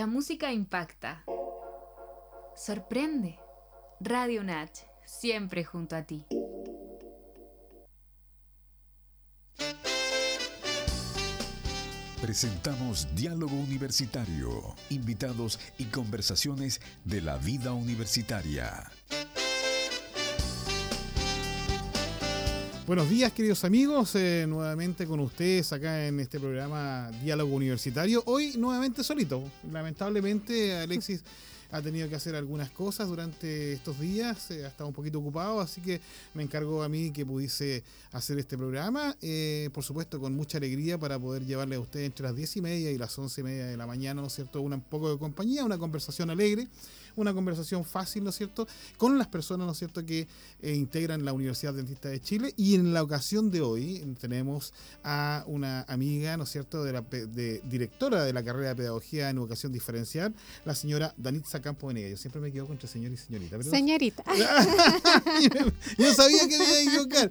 La música impacta. Sorprende. Radio Natch, siempre junto a ti. Presentamos Diálogo Universitario, invitados y conversaciones de la vida universitaria. Buenos días, queridos amigos. Eh, nuevamente con ustedes acá en este programa Diálogo Universitario. Hoy nuevamente solito. Lamentablemente, Alexis ha tenido que hacer algunas cosas durante estos días, eh, ha estado un poquito ocupado, así que me encargó a mí que pudiese hacer este programa, eh, por supuesto con mucha alegría para poder llevarle a ustedes entre las 10 y media y las 11 y media de la mañana, ¿no es cierto?, un poco de compañía, una conversación alegre una conversación fácil, ¿no es cierto?, con las personas, ¿no es cierto?, que eh, integran la Universidad Dentista de Chile. Y en la ocasión de hoy tenemos a una amiga, ¿no es cierto?, de la de, directora de la carrera de Pedagogía en Educación Diferencial, la señora Danitza Campo Venega. Yo siempre me equivoco entre señor y señorita. Señorita. Yo sabía que me iba a equivocar.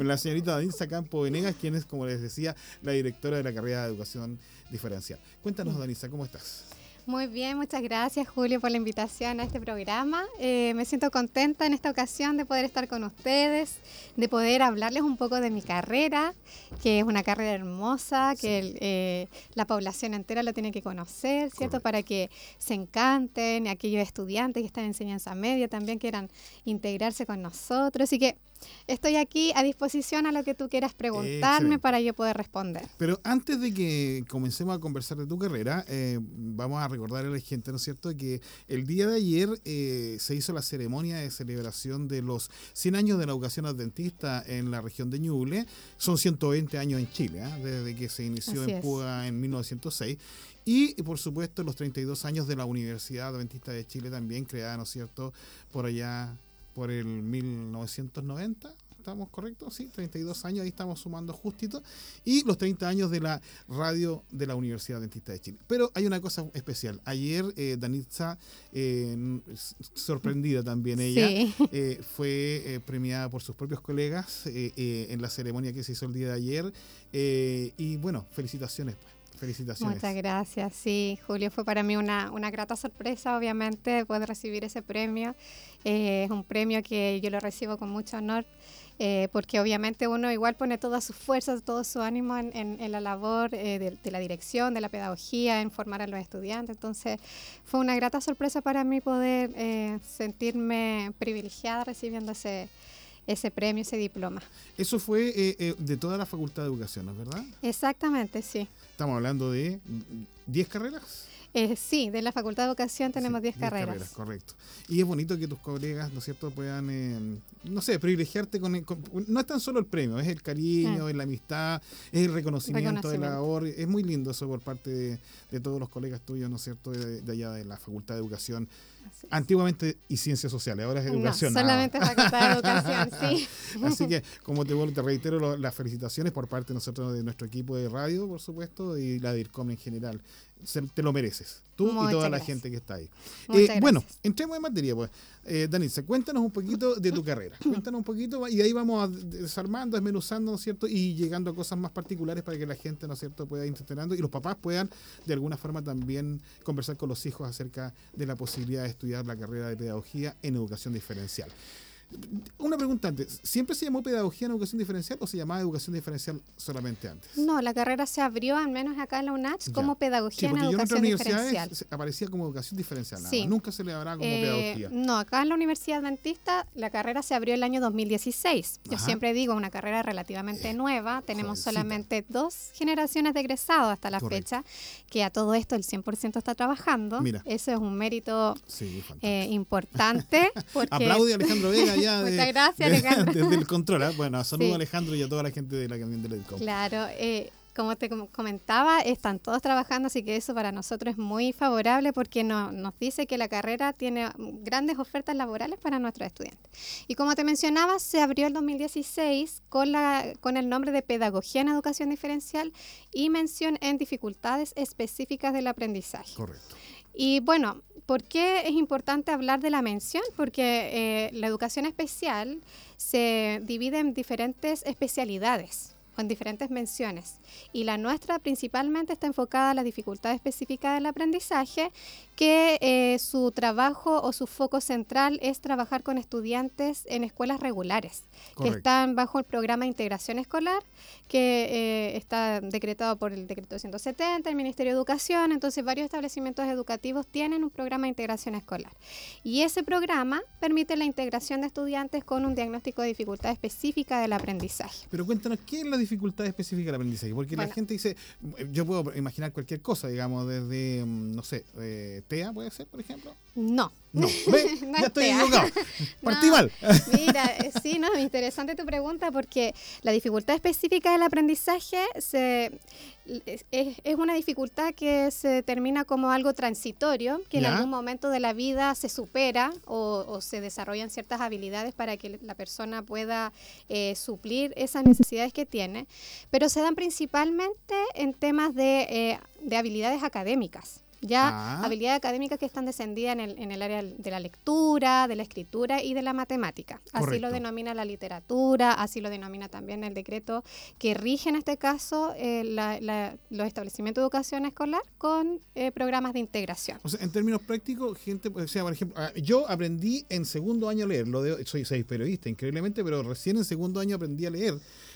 la señorita Danitza Campo Venegas, quien es, como les decía, la directora de la carrera de Educación Diferencial. Cuéntanos, Danitza, ¿cómo estás? Muy bien, muchas gracias Julio por la invitación a este programa. Eh, me siento contenta en esta ocasión de poder estar con ustedes, de poder hablarles un poco de mi carrera, que es una carrera hermosa, que eh, la población entera lo tiene que conocer, ¿cierto? Para que se encanten, aquellos estudiantes que están en enseñanza media también quieran integrarse con nosotros. Así que estoy aquí a disposición a lo que tú quieras preguntarme para yo poder responder. Pero antes de que comencemos a conversar de tu carrera, eh, vamos a recordarle a la gente, ¿no es cierto?, que el día de ayer eh, se hizo la ceremonia de celebración de los 100 años de la educación adventista en la región de Ñuble. Son 120 años en Chile, ¿ah? desde que se inició en Puga en 1906. Y, por supuesto, los 32 años de la Universidad Adventista de Chile también, creada, ¿no es cierto?, por allá por el 1990, ¿estamos correctos? Sí, 32 años, ahí estamos sumando justito. Y los 30 años de la radio de la Universidad Dentista de Chile. Pero hay una cosa especial. Ayer eh, Danitza, eh, sorprendida también ella, eh, fue eh, premiada por sus propios colegas en la ceremonia que se hizo el día de ayer. y bueno, felicitaciones pues. Felicitaciones. Muchas gracias. Sí, Julio, fue para mí una, una grata sorpresa, obviamente, poder recibir ese premio. Eh, es un premio que yo lo recibo con mucho honor, eh, porque obviamente uno igual pone todas sus fuerzas, todo su ánimo en, la labor eh, de, de, la dirección, de la pedagogía, en formar a los estudiantes. Entonces, fue una grata sorpresa para mí poder sentirme privilegiada recibiendo ese ese premio, ese diploma. Eso fue de toda la Facultad de Educación, ¿no es verdad? Exactamente, sí. Estamos hablando de 10 carreras. Eh, sí, de la Facultad de Educación tenemos 10 carreras. Correcto. Y es bonito que tus colegas, ¿no es cierto?, puedan, eh, no sé, privilegiarte con, No es tan solo el premio, es el cariño, ah. es la amistad, es el reconocimiento, de la labor. Es muy lindo eso por parte de, todos los colegas tuyos, ¿no es cierto?, de, allá de la Facultad de Educación. Antiguamente y Ciencias Sociales, ahora es Educación. No, solamente Facultad de Educación, sí. Así que, como te, te reitero, las felicitaciones por parte de nosotros, de nuestro equipo de radio, por supuesto, y la DIRCOM en general te lo mereces. Tú y toda la gente que está ahí. Eh, bueno, entremos en materia, pues. Eh, cuéntanos un poquito de tu carrera. Cuéntanos un poquito y ahí vamos desarmando, desmenuzando, ¿no es cierto? Y llegando a cosas más particulares para que la gente, ¿no es cierto?, pueda ir y los papás puedan de alguna forma también conversar con los hijos acerca de la posibilidad de estudiar la carrera de pedagogía en educación diferencial. Una pregunta antes, ¿siempre se llamó pedagogía en educación diferencial o se llamaba educación diferencial solamente antes? No, la carrera se abrió, al menos acá en la UNACH, como pedagogía en educación diferencial. aparecía como educación diferencial, nunca se le habrá como eh, pedagogía. No, acá en la Universidad Adventista la carrera se abrió el año 2016. Yo siempre digo, una carrera relativamente eh, nueva, tenemos solamente dos generaciones de egresados hasta la fecha, que a todo esto el 100% está trabajando. Mira. Eso es un mérito eh, importante. Porque Aplaude Alejandro Vega Muchas gracias, Alejandro. desde el control. ¿ah? Bueno, saludo a Alejandro y a toda la gente de la camión del EDCOM. Claro, eh, como te comentaba, están todos trabajando, así que eso para nosotros es muy favorable porque nos dice que la carrera tiene grandes ofertas laborales para nuestros estudiantes. Y como te mencionaba, se abrió el 2016 con, la, con el nombre de Pedagogía en Educación Diferencial y mención en dificultades específicas del aprendizaje. Correcto. Y bueno, ¿por qué es importante hablar de la mención? Porque eh, la educación especial se divide en diferentes especialidades. En diferentes menciones. Y la nuestra principalmente está enfocada a la dificultad específica del aprendizaje, que eh, su trabajo o su foco central es trabajar con estudiantes en escuelas regulares, que están bajo el programa de integración escolar, que eh, está decretado por el decreto 170, el Ministerio de Educación, entonces varios establecimientos educativos tienen un programa de integración escolar. Y ese programa permite la integración de estudiantes con un diagnóstico de dificultad específica del aprendizaje. Pero cuéntanos, ¿qué es la dificultad específica del aprendizaje? Porque la gente dice, yo puedo imaginar cualquier cosa, digamos, desde, mm, no sé, eh, TEA puede ser, por ejemplo. No. No, ya estoy equivocado. Partí mal. Mira, eh, sí, no, interesante tu pregunta porque la dificultad específica del aprendizaje se, es, una dificultad que se termina como algo transitorio, que en algún momento de la vida se supera o, se desarrollan ciertas habilidades para que la persona pueda eh, suplir esas necesidades que tiene, pero se dan principalmente en temas de, eh, de habilidades académicas ya ah. habilidades académicas que están descendidas en el, en el, área de la lectura, de la escritura y de la matemática. Así lo denomina la literatura, así lo denomina también el decreto que rige en este caso eh, los establecimientos de educación escolar con eh, programas de integración. O sea, en términos prácticos, gente, o sea, por ejemplo, ah, yo aprendí en segundo año a leer, lo de, soy, soy periodista increíblemente, pero recién en segundo año aprendí a leer.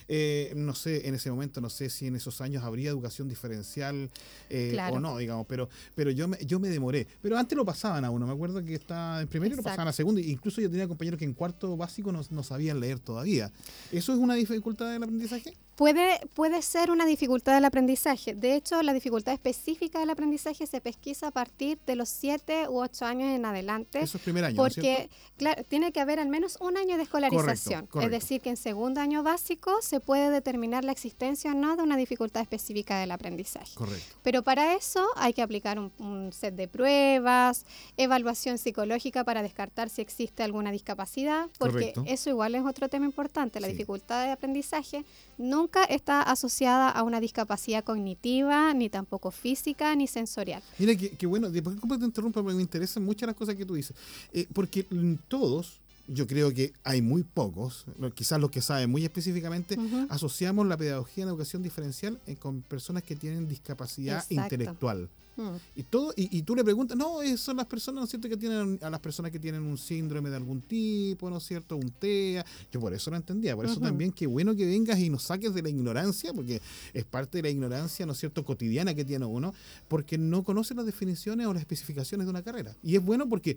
Eh, no sé, en ese momento, no sé si en esos años habría educación diferencial eh, o no, digamos, pero, pero yo, me, yo me demoré. Pero antes lo pasaban a uno, me acuerdo que estaba en primero y lo pasaban a segundo, incluso yo tenía compañeros que en cuarto básico no, no sabían leer todavía. ¿Eso es una dificultad del aprendizaje? Puede, puede ser una dificultad del aprendizaje. De hecho, la dificultad específica del aprendizaje se pesquisa a partir de los 7 u 8 años en adelante. Eso es primer año. Porque, claro, tiene que haber al menos un año de escolarización. Es decir, que en segundo año básico se puede determinar la existencia o no de una dificultad específica del aprendizaje. Correcto. Pero para eso hay que aplicar un, set de pruebas, evaluación psicológica para descartar si existe alguna discapacidad, porque eso igual es otro tema importante. La dificultad de aprendizaje nunca está asociada a una discapacidad cognitiva, ni tampoco física, ni sensorial. Mira, qué bueno, después te interrumpo, porque me interesan muchas las cosas que tú dices. Eh, porque todos, yo creo que hay muy pocos, quizás los que saben muy específicamente, asociamos la pedagogía en educación diferencial con personas que tienen discapacidad intelectual. Mm. Y todo y, tú le preguntas, no, son las personas, ¿no es cierto?, que tienen a las personas que tienen un síndrome de algún tipo, ¿no es cierto?, un TEA. Yo por eso lo entendía, por eso también qué bueno que vengas y nos saques de la ignorancia, porque es parte de la ignorancia, ¿no es cierto?, cotidiana que tiene uno, porque no conoce las definiciones o las especificaciones de una carrera. Y es bueno porque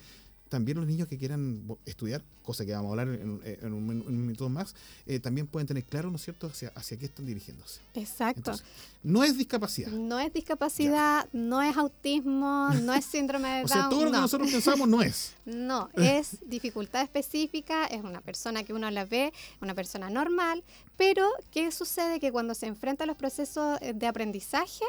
también los niños que quieran estudiar, cosa que vamos a hablar en, un, minuto más, eh, también pueden tener claro, ¿no es cierto?, hacia, hacia qué están dirigiéndose. Exacto. no es discapacidad. No es discapacidad, no es autismo, no es síndrome de Down. o sea, todo lo que nosotros pensamos no es. No, es dificultad específica, es una persona que uno la ve, una persona normal, pero ¿qué sucede? Que cuando se enfrenta a los procesos de aprendizaje,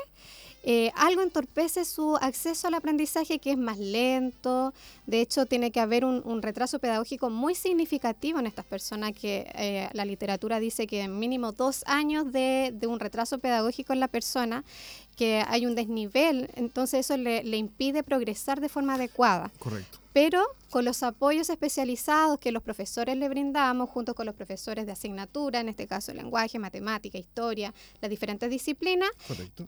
eh, algo entorpece su acceso al aprendizaje que es más lento. De hecho, tiene que haber un, retraso pedagógico muy significativo en estas personas que eh, la literatura dice que mínimo dos años de, un retraso pedagógico en la persona, que hay un desnivel, entonces eso le, le impide progresar de forma adecuada. Correcto pero con los apoyos especializados que los profesores le brindamos, junto con los profesores de asignatura, en este caso lenguaje, matemática, historia, las diferentes disciplinas,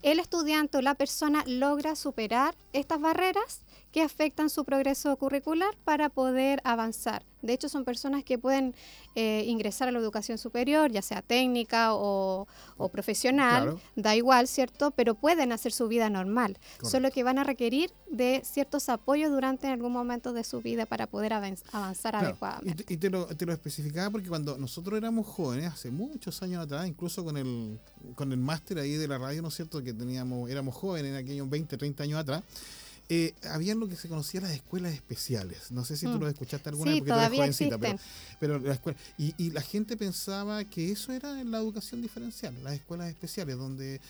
el estudiante o la persona logra superar estas barreras que afectan su progreso curricular para poder avanzar. De hecho, son personas que pueden eh, ingresar a la educación superior, ya sea técnica o, profesional, da igual, ¿cierto? Pero pueden hacer su vida normal, solo que van a requerir de ciertos apoyos durante algún momento de su vida para poder avanzar adecuadamente. Y, te, lo, te, lo, especificaba porque cuando nosotros éramos jóvenes, hace muchos años atrás, incluso con el, con el máster ahí de la radio, ¿no es cierto? Que teníamos, éramos jóvenes en aquellos 20, 30 años atrás eh, habían lo que se conocía las escuelas especiales. No sé si tú mm. lo escuchaste alguna vez porque tú eres jovencita, pero, la escuela. Y, la gente pensaba que eso era la educación diferencial, las escuelas especiales, donde.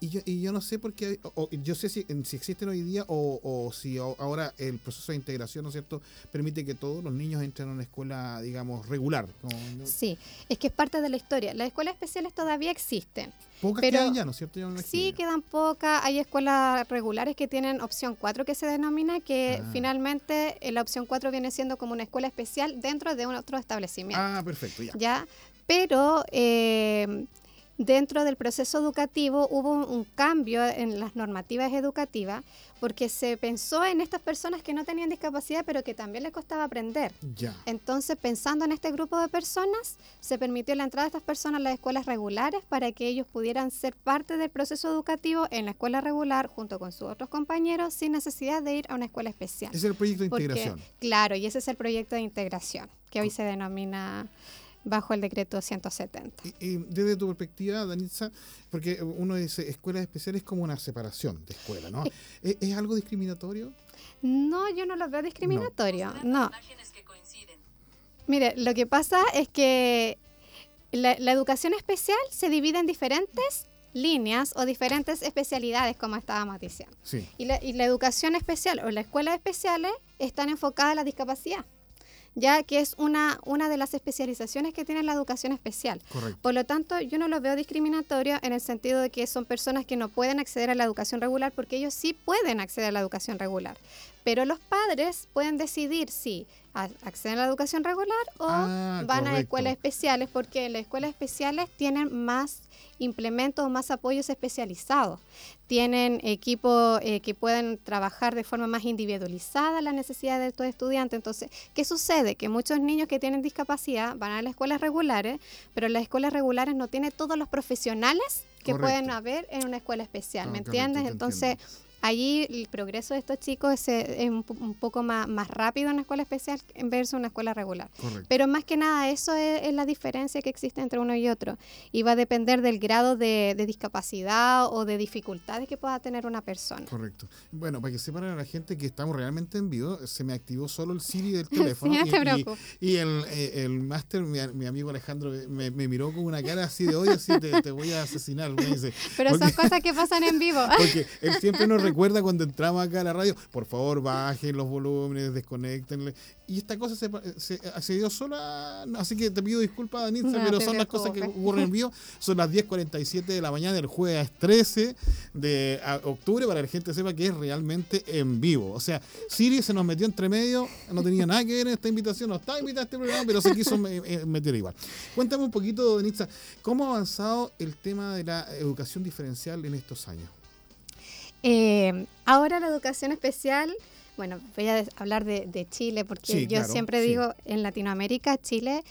Y, yo, y yo no sé por qué. yo sé si, si existen hoy día o, si ahora el proceso de integración, ¿no es cierto?, permite que todos los niños entren a una escuela, digamos, regular. Sí, es que es parte de la historia. Las escuelas especiales todavía existen. Pocas quedan ya, ¿no es cierto? sí, quedan pocas. Hay escuelas regulares que tienen opción 4 que se denomina, que ah. finalmente eh, la opción 4 viene siendo como una escuela especial dentro de un otro establecimiento. Ah, perfecto, ya. Ya, pero eh, dentro del proceso educativo hubo un, cambio en las normativas educativas porque se pensó en estas personas que no tenían discapacidad, pero que también les costaba aprender. Ya. Entonces, pensando en este grupo de personas, se permitió la entrada de estas personas a las escuelas regulares para que ellos pudieran ser parte del proceso educativo en la escuela regular junto con sus otros compañeros sin necesidad de ir a una escuela especial. Ese es el proyecto de Porque- integración. Claro, y ese es el proyecto de integración, que hoy se denomina bajo el decreto 170. Y, y desde tu perspectiva, Danitza, porque uno dice escuelas especiales como una separación de escuela, ¿no? ¿Es, es algo discriminatorio? No, yo no lo veo discriminatorio, no. Mire, lo que pasa es que la, la educación especial se divide en diferentes líneas o diferentes especialidades, como estábamos diciendo. Sí. Y la, y la educación especial o las escuelas especiales están enfocadas a la discapacidad, ya que es una, una de las especializaciones que tiene la educación especial. Correcto. Por lo tanto, yo no lo veo discriminatorio en el sentido de que son personas que no pueden acceder a la educación regular porque ellos sí pueden acceder a la educación regular. Pero los padres pueden decidir si acceden a la educación regular o Ah, van a escuelas especiales porque las escuelas especiales tienen más implementos o más apoyos especializados. Tienen equipos eh, que pueden trabajar de forma más individualizada las necesidades de estos estudiantes. Entonces, ¿qué sucede? Que muchos niños que tienen discapacidad van a las escuelas regulares, pero las escuelas regulares no tienen todos los profesionales que Correcto. pueden haber en una escuela especial, Ah, ¿me correcto, entiendes? Entonces, allí el progreso de estos chicos es, eh, es un, po- un poco más, más rápido en una escuela especial en versus una escuela regular. Correcto. Pero más que nada, eso es, es la diferencia que existe entre uno y otro. Y va a depender del grado de, de discapacidad o de dificultades que pueda tener una persona. Correcto. Bueno, para que sepan a la gente que estamos realmente en vivo, se me activó solo el Siri del teléfono. Sí, no te y- y el, eh, el máster, mi, mi amigo Alejandro, me, me miró con una cara así de odio, así te, te voy a asesinar. Me dice, Pero son porque- cosas que pasan en vivo. Porque él siempre nos recuerda cuando entramos acá a la radio, por favor bajen los volúmenes, desconectenle. Y esta cosa se, se, se dio sola, así que te pido disculpas, Danitza, No pero son las cosas que ocurren en vivo. Son las 10.47 de la mañana del jueves 13 de octubre, para que la gente sepa que es realmente en vivo. O sea, Siri se nos metió entre medio, no tenía nada que ver en esta invitación, no estaba invitada a este programa, pero se quiso eh, meter igual. Cuéntame un poquito, Danitza, ¿cómo ha avanzado el tema de la educación diferencial en estos años? Eh, ahora la educación especial, bueno, voy a hablar de, de Chile porque Sí, yo claro, siempre sí. digo, en Latinoamérica Chile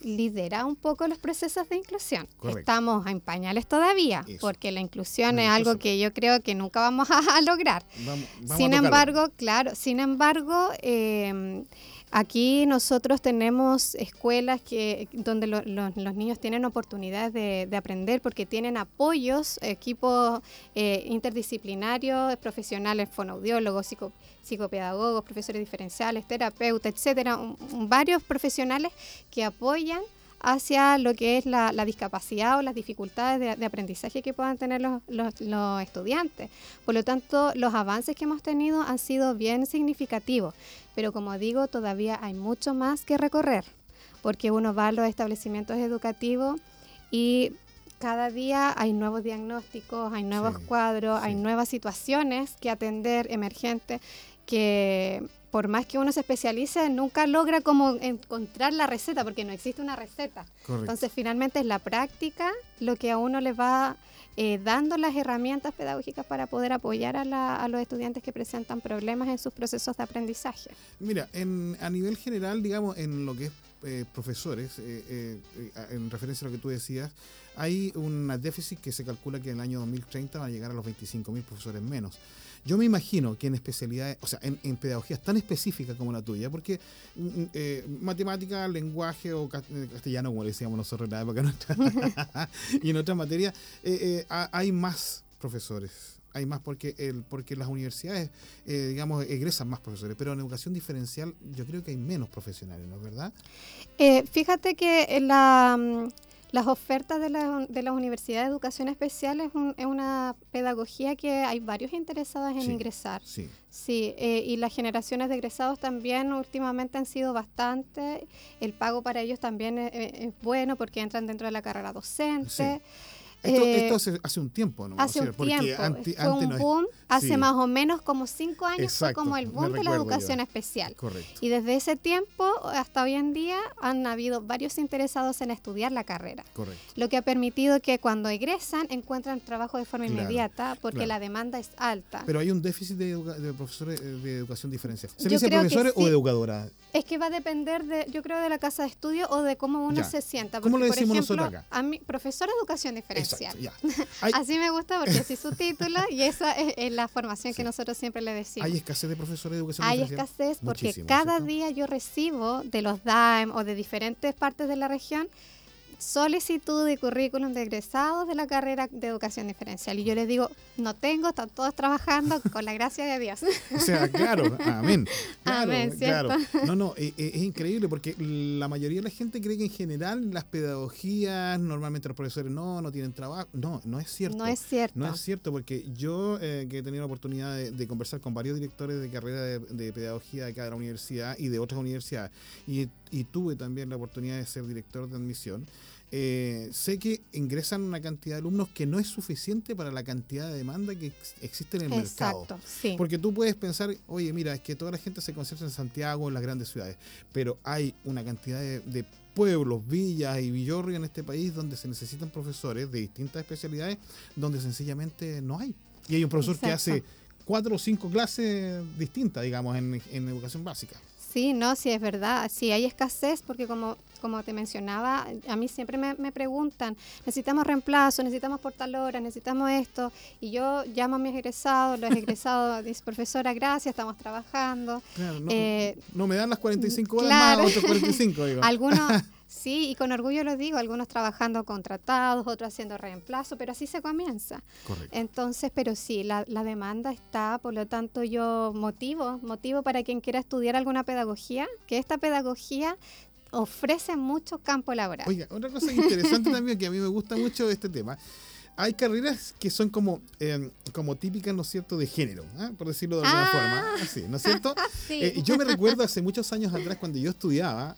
lidera un poco los procesos de inclusión. Correcto. Estamos en pañales todavía, Eso. porque la inclusión No, es algo que yo creo que nunca vamos a, a lograr. Vamos, vamos a Sin embargo, claro, sin embargo, eh, aquí nosotros tenemos escuelas que donde lo- lo- los niños tienen oportunidades de, de aprender porque tienen apoyos, equipos eh, interdisciplinarios, profesionales, fonoaudiólogos, psico- psicopedagogos, profesores diferenciales, terapeutas, etcétera, un- varios profesionales que apoyan hacia lo que es la, la discapacidad o las dificultades de, de aprendizaje que puedan tener los, los- los estudiantes. Por lo tanto, los avances que hemos tenido han sido bien significativos, pero como digo, todavía hay mucho más que recorrer, porque uno va a los establecimientos educativos y cada día hay nuevos diagnósticos, hay nuevos Sí, cuadros, hay nuevas situaciones que atender emergentes que por más que uno se especialice, nunca logra como encontrar la receta, porque no existe una receta. Correcto. Entonces, finalmente es la práctica lo que a uno le va eh, dando las herramientas pedagógicas para poder apoyar a, la- a los estudiantes que presentan problemas en sus procesos de aprendizaje. Mira, en, a nivel general, digamos, en lo que es eh, profesores, eh, eh, eh, en referencia a lo que tú decías, hay un déficit que se calcula que en el año 2030 va a llegar a los 25.000 profesores menos. Yo me imagino que en especialidades, o sea, en, en pedagogías tan específicas como la tuya, porque mm, eh, matemática, lenguaje o eh, castellano, como le decíamos nosotros en la época nuestra, y en otras materias, eh, eh, ha- hay más profesores. Hay más porque el, porque las universidades, eh, digamos, egresan más profesores, pero en educación diferencial yo creo que hay menos profesionales, ¿no es verdad? Eh, fíjate que en la, mm, las ofertas de, la- de las universidades de educación especial es, un- es una pedagogía que hay varios interesados en Sí. ingresar. Sí. Sí, eh, y las generaciones de egresados también últimamente han sido bastante. El pago para ellos también es, es- es bueno porque entran dentro de la carrera docente. Sí. Esto, Eh, esto hace, hace un tiempo, ¿no? Hace O sea, un porque tiempo, anti- fue antes un no es- boom, hace sí. más o menos como cinco años Exacto, fue como el boom de la educación yo. especial. Correcto. Y desde ese tiempo hasta hoy en día han habido varios interesados en estudiar la carrera, Correcto. lo que ha permitido que cuando egresan encuentran trabajo de forma Claro, inmediata porque claro. la demanda es alta. Pero hay un déficit de, profesores de educación diferencial. ¿Se Yo dice profesores o sí. educadoras? Es que va a depender, de, yo creo, de la casa de estudio o de cómo uno Ya. se sienta. ¿Cómo Porque, le por decimos ejemplo, nosotros acá? A mí, profesora de educación diferencial. Exacto, ya. Hay, Así me gusta porque así su título y esa es, es la formación que nosotros siempre le decimos. hay escasez de profesores de educación Hay diferencial. escasez porque Muchísimo, cada ¿cierto? día yo recibo de los DAEM o de diferentes partes de la región solicitud de currículum de egresados de la carrera de educación diferencial. Y yo les digo, no tengo, están todos trabajando con la gracia de Dios. O sea, claro, amén. Claro, Amén, claro. No, no, e- e- es, increíble porque la mayoría de la gente cree que en general las pedagogías, normalmente los profesores no, no tienen trabajo. No, no es cierto. No es cierto. No es cierto, porque yo eh, que he tenido la oportunidad de, de conversar con varios directores de carrera de, de pedagogía de la universidad y de otras universidades, y, y tuve también la oportunidad de ser director de admisión, eh, sé que ingresan una cantidad de alumnos que no es suficiente para la cantidad de demanda que ex- existe en el mercado. Exacto, sí. Porque tú puedes pensar, oye, mira, es que toda la gente se concentra en Santiago, en las grandes ciudades, pero hay una cantidad de, de pueblos, villas y villorrios en este país donde se necesitan profesores de distintas especialidades, donde sencillamente no hay. Y hay un profesor que hace cuatro o cinco clases distintas, digamos, en, en educación básica. Sí, no, sí es verdad. Sí hay escasez porque como, como te mencionaba, a mí siempre me, me preguntan, necesitamos reemplazo, necesitamos portal horas, necesitamos esto. Y yo llamo a mis egresados, los egresados dicen, profesora, gracias, estamos trabajando. Claro, no, Eh, no me dan las 45 horas claro. más, otros 45, digo. Algunos, sí, y con orgullo lo digo, algunos trabajando contratados, otros haciendo reemplazo, pero así se comienza. Correcto. Entonces, pero sí, la, la demanda está, por lo tanto yo motivo, motivo para quien quiera estudiar alguna pedagogía, que esta pedagogía ofrece mucho campo laboral. Oiga, otra cosa interesante también que a mí me gusta mucho este tema. Hay carreras que son como, eh, como típicas, ¿no es cierto?, de género, ¿ah? por decirlo de alguna Ah. forma. Así, ¿no es cierto? Sí. Eh, yo me recuerdo hace muchos años atrás, cuando yo estudiaba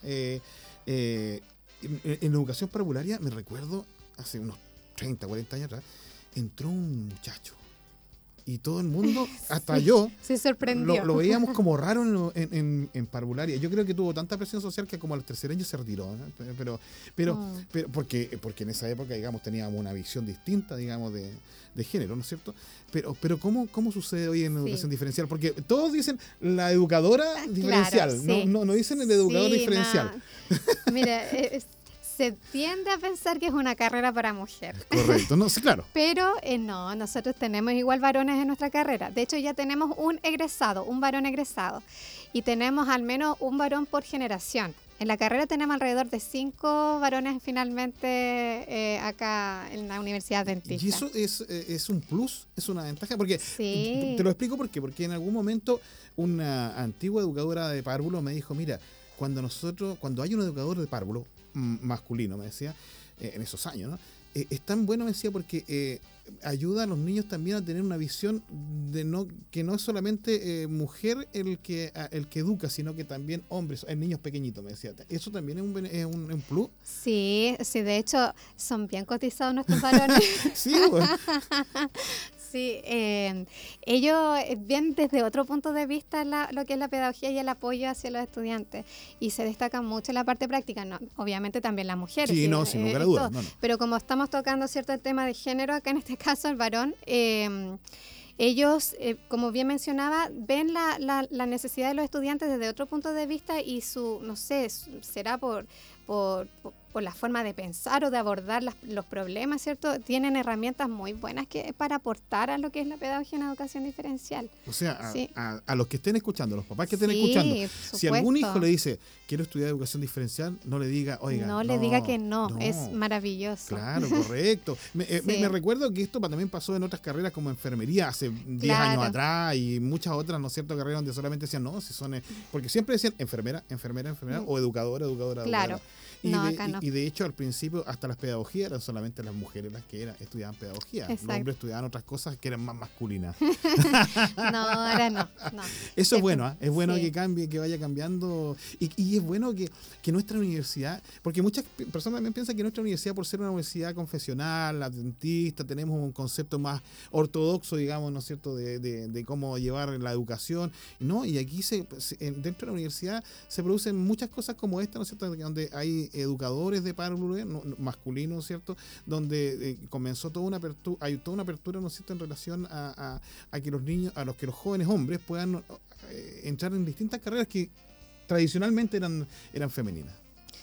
eh, en, en educación parvularia, me recuerdo hace unos 30, 40 años atrás, entró un muchacho. Y todo el mundo, hasta yo, se sorprendió. lo, lo veíamos como raro en, en, en- en parvularia. Yo creo que tuvo tanta presión social que como al tercer año se retiró. ¿eh? Pero, pero, pero porque, porque en esa época, digamos, teníamos una visión distinta, digamos, de, de género, ¿no es cierto? Pero, pero ¿cómo, ¿cómo sucede hoy en Sí. educación diferencial? Porque todos dicen la educadora diferencial, sí. no, no, no dicen el educador diferencial. no. Mira, eh, es- se tiende a pensar que es una carrera para mujer. Correcto, no, sí, claro. Pero eh, no, nosotros tenemos igual varones en nuestra carrera. De hecho, ya tenemos un egresado, un varón egresado. Y tenemos al menos un varón por generación. En la carrera tenemos alrededor de cinco varones finalmente eh, acá en la Universidad Dentista. Y eso es, eh, es un plus, es una ventaja, porque Sí. te lo explico por qué, porque en algún momento una antigua educadora de párvulo me dijo, mira, cuando nosotros, cuando hay un educador de párvulo masculino, me decía, eh, en esos años, ¿no? Eh, es tan bueno, me decía, porque eh, ayuda a los niños también a tener una visión de no que no es solamente eh, mujer el que a- el que educa, sino que también hombres, eh, niños pequeñitos, me decía. Eso también es un, es un, un plus. Sí, sí, de hecho son bien cotizados nuestros varones. Sí, bueno. Sí, eh, ellos eh, ven desde otro punto de vista la- lo que es la pedagogía y el apoyo hacia los estudiantes y se destacan mucho en la parte práctica, no, obviamente también las mujeres. Sí, no, eh, sin lugar a dudas. todo. No, no. Pero como estamos tocando cierto el tema de género, acá en este caso el varón, eh, ellos, eh, como bien mencionaba, ven la, la- la necesidad de los estudiantes desde otro punto de vista y su, no sé, su- será por, por, por- por la forma de pensar o de abordar las- los problemas, ¿cierto? Tienen herramientas muy buenas que, para aportar a lo que es la pedagogía en educación diferencial. O sea, a, Sí. a- a los que estén escuchando, los papás que estén Sí, escuchando, si algún hijo le dice, quiero estudiar educación diferencial, no le diga, oiga. no le diga que no, es no". maravilloso. Claro, correcto. Me, eh, me- Sí. me recuerdo que esto también pasó en otras carreras como enfermería hace 10 años atrás y muchas otras, ¿no es cierto?, carreras donde solamente decían, no, si son, eh", porque siempre decían enfermera, enfermera, enfermera, Mm. o educadora, educadora, Claro. educadora. Y, No, de, acá no. y- de hecho, al principio, hasta las pedagogías eran solamente las mujeres las que eran, estudiaban pedagogía. Los hombres estudiaban otras cosas que eran más masculinas. No, ahora no. no. Eso es bueno, ¿ah? es bueno sí. que cambie, que vaya cambiando. Y, y es bueno que, que nuestra universidad, porque muchas personas también piensan que nuestra universidad, por ser una universidad confesional, adventista, tenemos un concepto más ortodoxo, digamos, ¿no es cierto?, de, de- de cómo llevar la educación. ¿no? Y aquí, se, se- en- dentro de la universidad, se producen muchas cosas como esta, ¿no es cierto?, donde hay educadores de párvulo no- no- masculinos, ¿no es cierto?, donde eh, comenzó toda una apertura, hay toda una apertura, ¿no es cierto?, en relación a, a- a que los niños, a los que los jóvenes hombres puedan eh, entrar en distintas carreras que tradicionalmente eran, eran femeninas.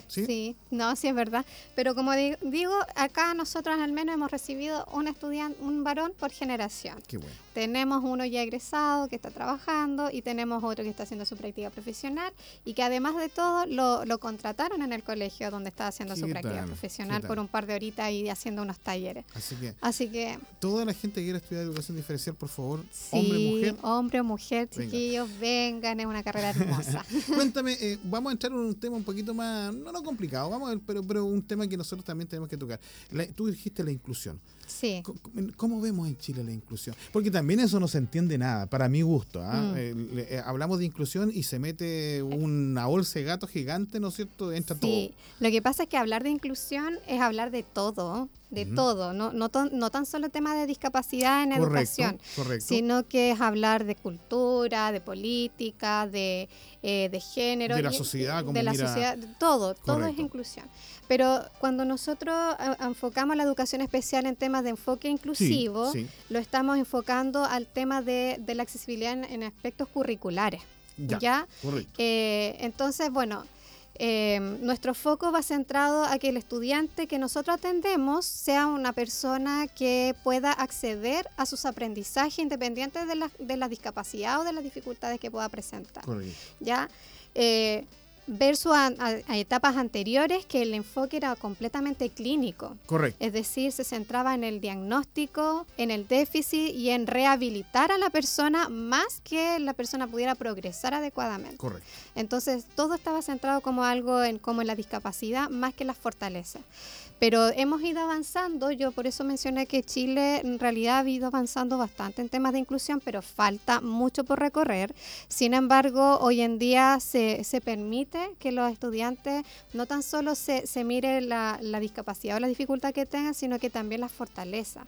¿Sí? Sí, no, sí es verdad. Pero como di- digo, acá nosotros al menos hemos recibido un estudiante, un varón por generación. Qué bueno. Tenemos uno ya egresado que está trabajando y tenemos otro que está haciendo su práctica profesional y que además de todo lo, lo contrataron en el colegio donde está haciendo su ¿Qué práctica tal? profesional ¿Qué por un par de horitas y haciendo unos talleres. Así que Así que toda la gente que quiera estudiar educación diferencial, por favor, sí, hombre, mujer, hombre o mujer, Venga. chiquillos, vengan, es una carrera hermosa. Cuéntame, eh, vamos a entrar en un tema un poquito más, no, no complicado, vamos a ver, pero, pero un tema que nosotros también tenemos que tocar. La- tú dijiste la inclusión. Sí. ¿Cómo vemos en Chile la inclusión? Porque también eso no se entiende nada, para mi gusto. ¿ah? Mm. Eh, le- eh, hablamos de inclusión y se mete una bolsa de gato gigante, ¿no es cierto? Entra Sí, lo que pasa es que hablar de inclusión es hablar de todo, de todo, no, no, ton- no tan solo tema de discapacidad en. Correcto, educación, correcto. sino que es hablar de cultura, de política, de, eh, de género. De la sociedad, como de la mira- sociedad, todo, todo es inclusión. Pero cuando nosotros eh, enfocamos la educación especial en temas de enfoque Sí, inclusivo, sí, lo estamos enfocando al tema de, de la accesibilidad en, en aspectos curriculares. ya, ¿ya? correcto. Eh, entonces, bueno, eh, nuestro foco va centrado a que el estudiante que nosotros atendemos sea una persona que pueda acceder a sus aprendizajes independientes de la, de la discapacidad o de las dificultades que pueda presentar. correcto. ¿ya? Eh, versus a, a- a etapas anteriores que el enfoque era completamente clínico. Correcto. Es decir, se centraba en el diagnóstico, en el déficit y en rehabilitar a la persona más que la persona pudiera progresar adecuadamente. Correcto. Entonces, todo estaba centrado como algo en como en la discapacidad más que en las fortalezas. Pero hemos ido avanzando, yo por eso mencioné que Chile en realidad ha ido avanzando bastante en temas de inclusión, pero falta mucho por recorrer. Sin embargo, hoy en día se, se permite que los estudiantes no tan solo se, se mire la, la discapacidad o la dificultad que tengan, sino que también las fortalezas.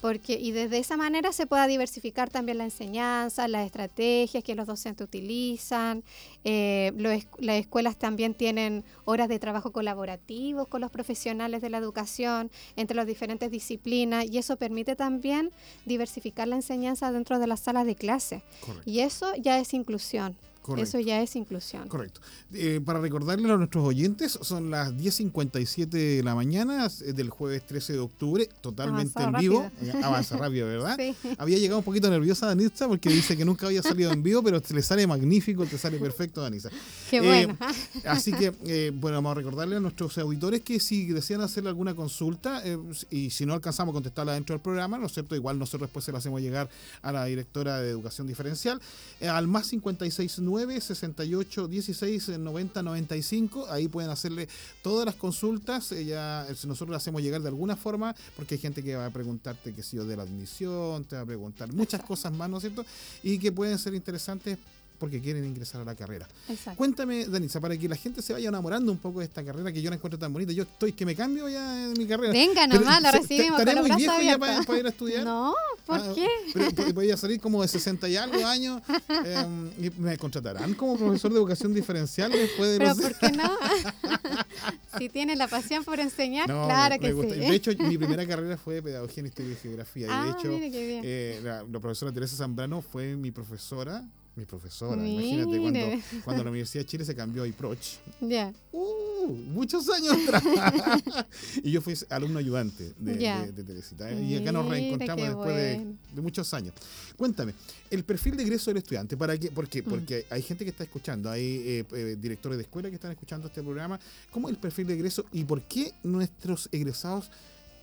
Porque, y desde esa manera se pueda diversificar también la enseñanza, las estrategias que los docentes utilizan. Eh, las escuelas también tienen horas de trabajo colaborativos con los profesionales de la educación entre las diferentes disciplinas y eso permite también diversificar la enseñanza dentro de las salas de clase. Correcto. Y eso ya es inclusión. Correcto. Eso ya es inclusión. Correcto. Eh, para recordarle a nuestros oyentes, son las 10.57 de la mañana del jueves 13 de octubre, totalmente Avanzado en vivo. rápido. Eh, Avanza rápido, ¿verdad? Sí. Había llegado un poquito nerviosa Danitza porque dice que nunca había salido en vivo, pero te le sale magnífico, te sale perfecto, Danitza. Qué Eh, bueno. Así que, eh, bueno, vamos a recordarle a nuestros auditores que si desean hacerle alguna consulta y si no alcanzamos a contestarla dentro del programa, ¿no es cierto? Igual nosotros después se la hacemos llegar a la directora de Educación Diferencial al más 569 68 16 90 95. Ahí pueden hacerle todas las consultas. eh, ya, eh, nosotros las hacemos llegar de alguna forma porque hay gente que va a preguntarte que si yo de la admisión, te va a preguntar muchas cosas más, ¿no es cierto? Y que pueden ser interesantes porque quieren ingresar a la carrera. Exacto. Cuéntame, Danisa, para que la gente se vaya enamorando un poco de esta carrera que yo la encuentro tan bonita. Yo estoy que me cambio ya de mi carrera. Venga nomás, lo ¿se- recibimos ¿Estaré muy viejo ya para, ir a estudiar? No, ¿por Ah, qué? Pero voy a salir como de 60 y algo años eh, y me contratarán como profesor de educación diferencial después de Pero los... ¿por qué no? si tiene la pasión por enseñar, No, claro que gusta. sí. De hecho, mi primera carrera fue pedagogía en historia y geografía. y de ah, hecho, mire qué bien. eh, la, la profesora Teresa Zambrano fue mi profesora. Mi profesora, imagínate cuando, cuando la Universidad de Chile se cambió a IPROCH. ya. Uh, muchos años atrás. y yo fui alumno ayudante de, de Teresita. Y acá nos reencontramos después de, bueno. de muchos años. Cuéntame, el perfil de egreso del estudiante, ¿para qué? ¿Por qué? Mm. Porque hay gente que está escuchando, hay eh, eh, directores de escuela que están escuchando este programa. ¿Cómo es el perfil de egreso y por qué nuestros egresados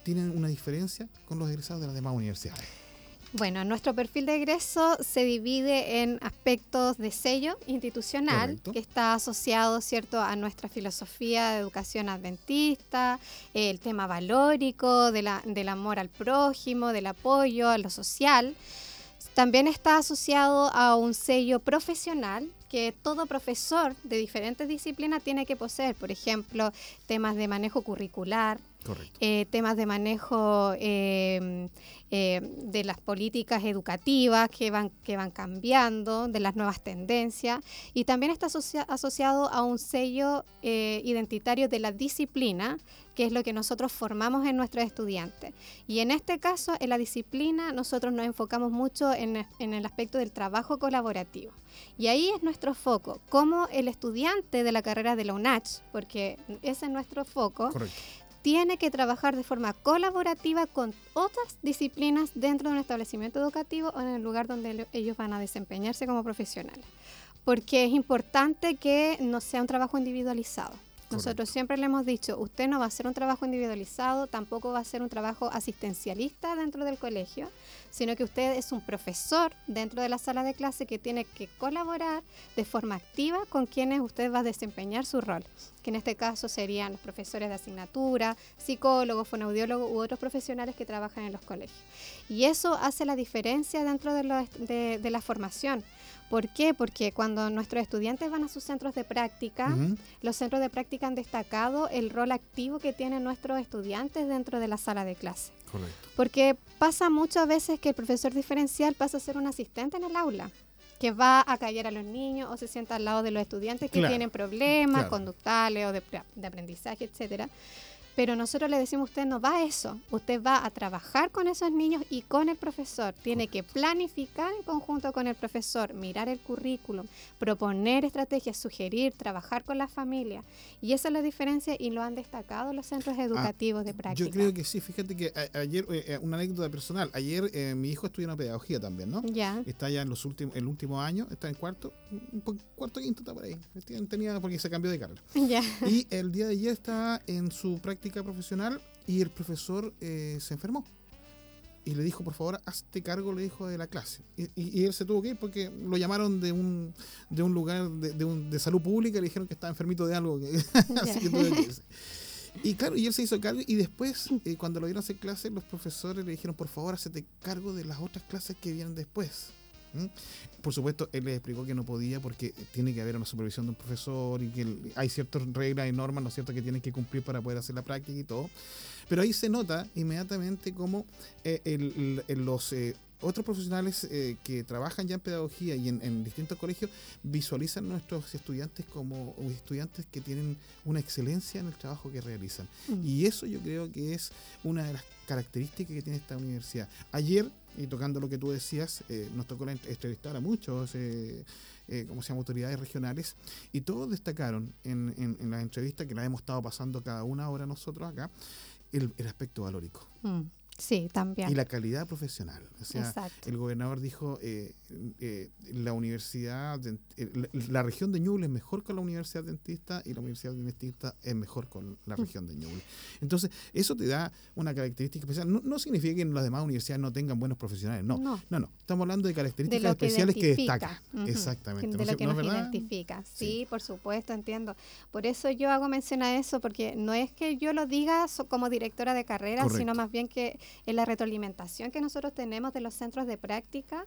tienen una diferencia con los egresados de las demás universidades? Bueno, nuestro perfil de egreso se divide en aspectos de sello institucional, Correcto. que está asociado, ¿cierto?, a nuestra filosofía de educación adventista, el tema valórico, de la- del amor al prójimo, del apoyo a lo social. También está asociado a un sello profesional que todo profesor de diferentes disciplinas tiene que poseer, por ejemplo, temas de manejo curricular. Eh, temas de manejo eh, eh, de las políticas educativas que van, que van cambiando, de las nuevas tendencias, y también está asocia- asociado a un sello eh, identitario de la disciplina, que es lo que nosotros formamos en nuestros estudiantes. Y en este caso, en la disciplina, nosotros nos enfocamos mucho en, en el aspecto del trabajo colaborativo. Y ahí es nuestro foco, como el estudiante de la carrera de la UNACH, porque ese es nuestro foco, Correcto. Tiene que trabajar de forma colaborativa con otras disciplinas dentro de un establecimiento educativo o en el lugar donde lo- ellos van a desempeñarse como profesionales. Porque es importante que no sea un trabajo individualizado. Nosotros siempre le hemos dicho, usted no va a hacer un trabajo individualizado, tampoco va a ser un trabajo asistencialista dentro del colegio, sino que usted es un profesor dentro de la sala de clase que tiene que colaborar de forma activa con quienes usted va a desempeñar su rol, que en este caso serían los profesores de asignatura, psicólogos, fonoaudiólogos u otros profesionales que trabajan en los colegios. Y eso hace la diferencia dentro de, lo de la formación. ¿Por qué? Porque cuando nuestros estudiantes van a sus centros de práctica, los centros de práctica han destacado el rol activo que tienen nuestros estudiantes dentro de la sala de clase. Correcto. Porque pasa muchas veces que el profesor diferencial pasa a ser un asistente en el aula, que va a callar a los niños o se sienta al lado de los estudiantes que Claro, tienen problemas claro. conductuales o de, de aprendizaje, etcétera. Pero nosotros le decimos, usted no va a eso, usted va a trabajar con esos niños y con el profesor. Tiene que planificar en conjunto con el profesor, mirar el currículum, proponer estrategias, sugerir, trabajar con la familia. Y esa es la diferencia y lo han destacado los centros educativos de práctica. Ah, Yo creo que sí, fíjate que a- ayer, eh, eh, una anécdota personal, ayer eh, mi hijo estudió una pedagogía también, ¿no? Ya. Está ya en los últimos, el último año, está en cuarto, cuarto quinto está por ahí. Tenía porque se cambió de carrera. Ya. Y el día de ayer estaba en su práctica profesional y el profesor eh, se enfermó. Y le dijo, por favor, hazte cargo, le dijo, de la clase. Y, él se tuvo que ir porque lo llamaron de un, de un lugar de, de un- de salud pública y le dijeron que estaba enfermito de algo. que- así que irse. Y claro, y él se hizo cargo y después, eh, cuando lo vieron hacer clases, los profesores le dijeron, por favor, hazte cargo de las otras clases que vienen después. ¿Mm? Por supuesto, él les explicó que no podía porque tiene que haber una supervisión de un profesor y que el- hay ciertas reglas y normas, ¿no es cierto?, que tienen que cumplir para poder hacer la práctica y todo. Pero ahí se nota inmediatamente cómo eh, el- el- el- los eh, otros profesionales eh, que trabajan ya en pedagogía y en, en distintos colegios visualizan a nuestros estudiantes como estudiantes que tienen una excelencia en el trabajo que realizan. Mm. Y eso yo creo que es una de las características que tiene esta universidad. Ayer, y tocando lo que tú decías, eh, nos tocó entrevistar a muchos, eh, eh, ¿cómo se llama?, autoridades regionales, y todos destacaron en, en, en la entrevista que la hemos estado pasando cada una hora nosotros acá, el, el aspecto valórico Mm, Sí, también. y la calidad profesional. O sea, Exacto. el gobernador dijo, eh, eh, la universidad, de- eh, la, la región de Ñuble es mejor con la universidad dentista y la universidad dentista es mejor con la Mm. región de Ñuble. Entonces, eso te da una característica especial. No, no significa que las demás universidades no tengan buenos profesionales, no. No. No, no. Estamos hablando de de características lo que especiales que destacan. Ujú, Exactamente. De ¿No lo que no nos identifica. Sí, Sí. por supuesto, entiendo. Por eso yo hago mención a eso, porque no es que yo lo diga como directora de carrera, Correcto. sino más bien que en la retroalimentación que nosotros tenemos de los centros de práctica,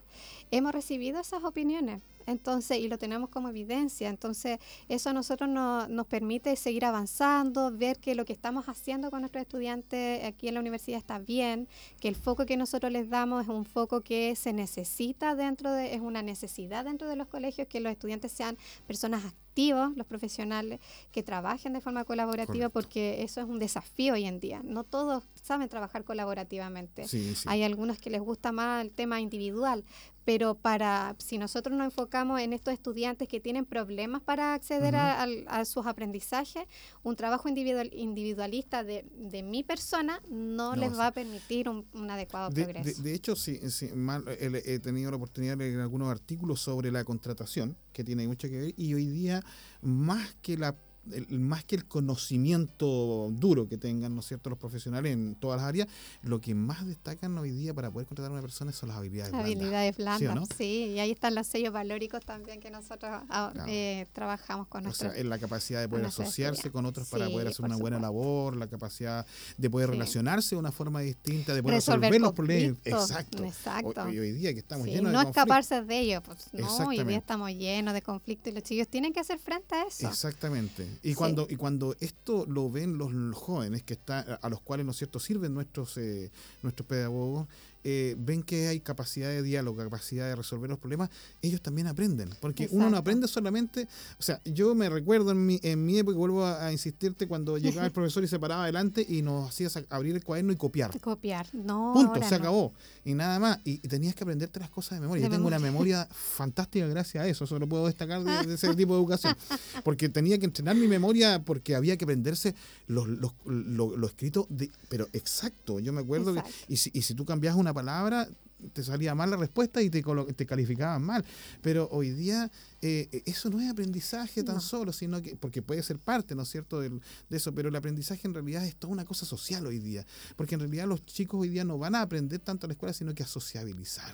hemos recibido esas opiniones. Entonces, y lo tenemos como evidencia. Entonces, eso a nosotros no- nos permite seguir avanzando, ver que lo que estamos haciendo con nuestros estudiantes aquí en la universidad está bien, que el foco que nosotros les damos es un foco que se necesita dentro de, es una necesidad dentro de los colegios, que los estudiantes sean personas activos, los profesionales, que trabajen de forma colaborativa, Correcto. porque eso es un desafío hoy en día. No todos saben trabajar colaborativamente. Sí, sí. Hay algunos que les gusta más el tema individual, pero para si nosotros nos enfocamos en estos estudiantes que tienen problemas para acceder a, sus aprendizajes, un trabajo individual, individualista de, de mi persona no, No, les sí. va a permitir un, un adecuado De, progreso. de- de hecho, sí, sí, mal- he, he tenido la oportunidad de leer algunos artículos sobre la contratación, que tiene mucho que ver, y hoy día, más que la el- más que el conocimiento duro que tengan, ¿no es cierto?, los profesionales en todas las áreas, lo que más destacan hoy día para poder contratar a una persona son las habilidades blandas. Habilidades blandas, ¿Sí o no? sí, y ahí están los sellos valóricos también que nosotros ah, Claro. eh, trabajamos con O nuestros. sea, es la capacidad de poder asociarse con otros para poder hacer una buena supuesto. labor, la capacidad de poder relacionarse de una forma distinta, de poder resolver resolver los problemas. Exacto. Exacto. Hoy, hoy día que estamos llenos no de conflictos. escaparse de ellos, pues no, hoy día estamos llenos de conflictos y los chicos tienen que hacer frente a eso. Exactamente. Y Sí. cuando y cuando esto lo ven los, los jóvenes que está a los cuales no es cierto sirven nuestros eh, nuestros pedagogos eh, ven que hay capacidad de diálogo, capacidad de resolver los problemas, ellos también aprenden, porque uno no aprende solamente, o sea, yo me recuerdo en mi, en mi época, vuelvo a, a insistirte, cuando llegaba el profesor y se paraba adelante y nos hacía abrir el cuaderno y copiar. Copiar, no. Punto, ahora se no. acabó. Y nada más. Y, y tenías que aprenderte las cosas de memoria. De Yo tengo una memoria fantástica gracias a eso. Eso lo puedo destacar de, de ese tipo de educación. Porque tenía que entrenar mi memoria porque había que aprenderse los, los- lo, lo escrito, de, pero exacto. Yo me acuerdo que. Y si, y si tú cambiabas una palabra, te salía mal la respuesta y te, te calificaban mal. Pero hoy día eh, eso no es aprendizaje tan No. solo, sino que, porque puede ser parte, ¿no es cierto?, del- de eso, pero el aprendizaje en realidad es toda una cosa social hoy día, porque en realidad los chicos hoy día no van a aprender tanto a la escuela, sino que a sociabilizar.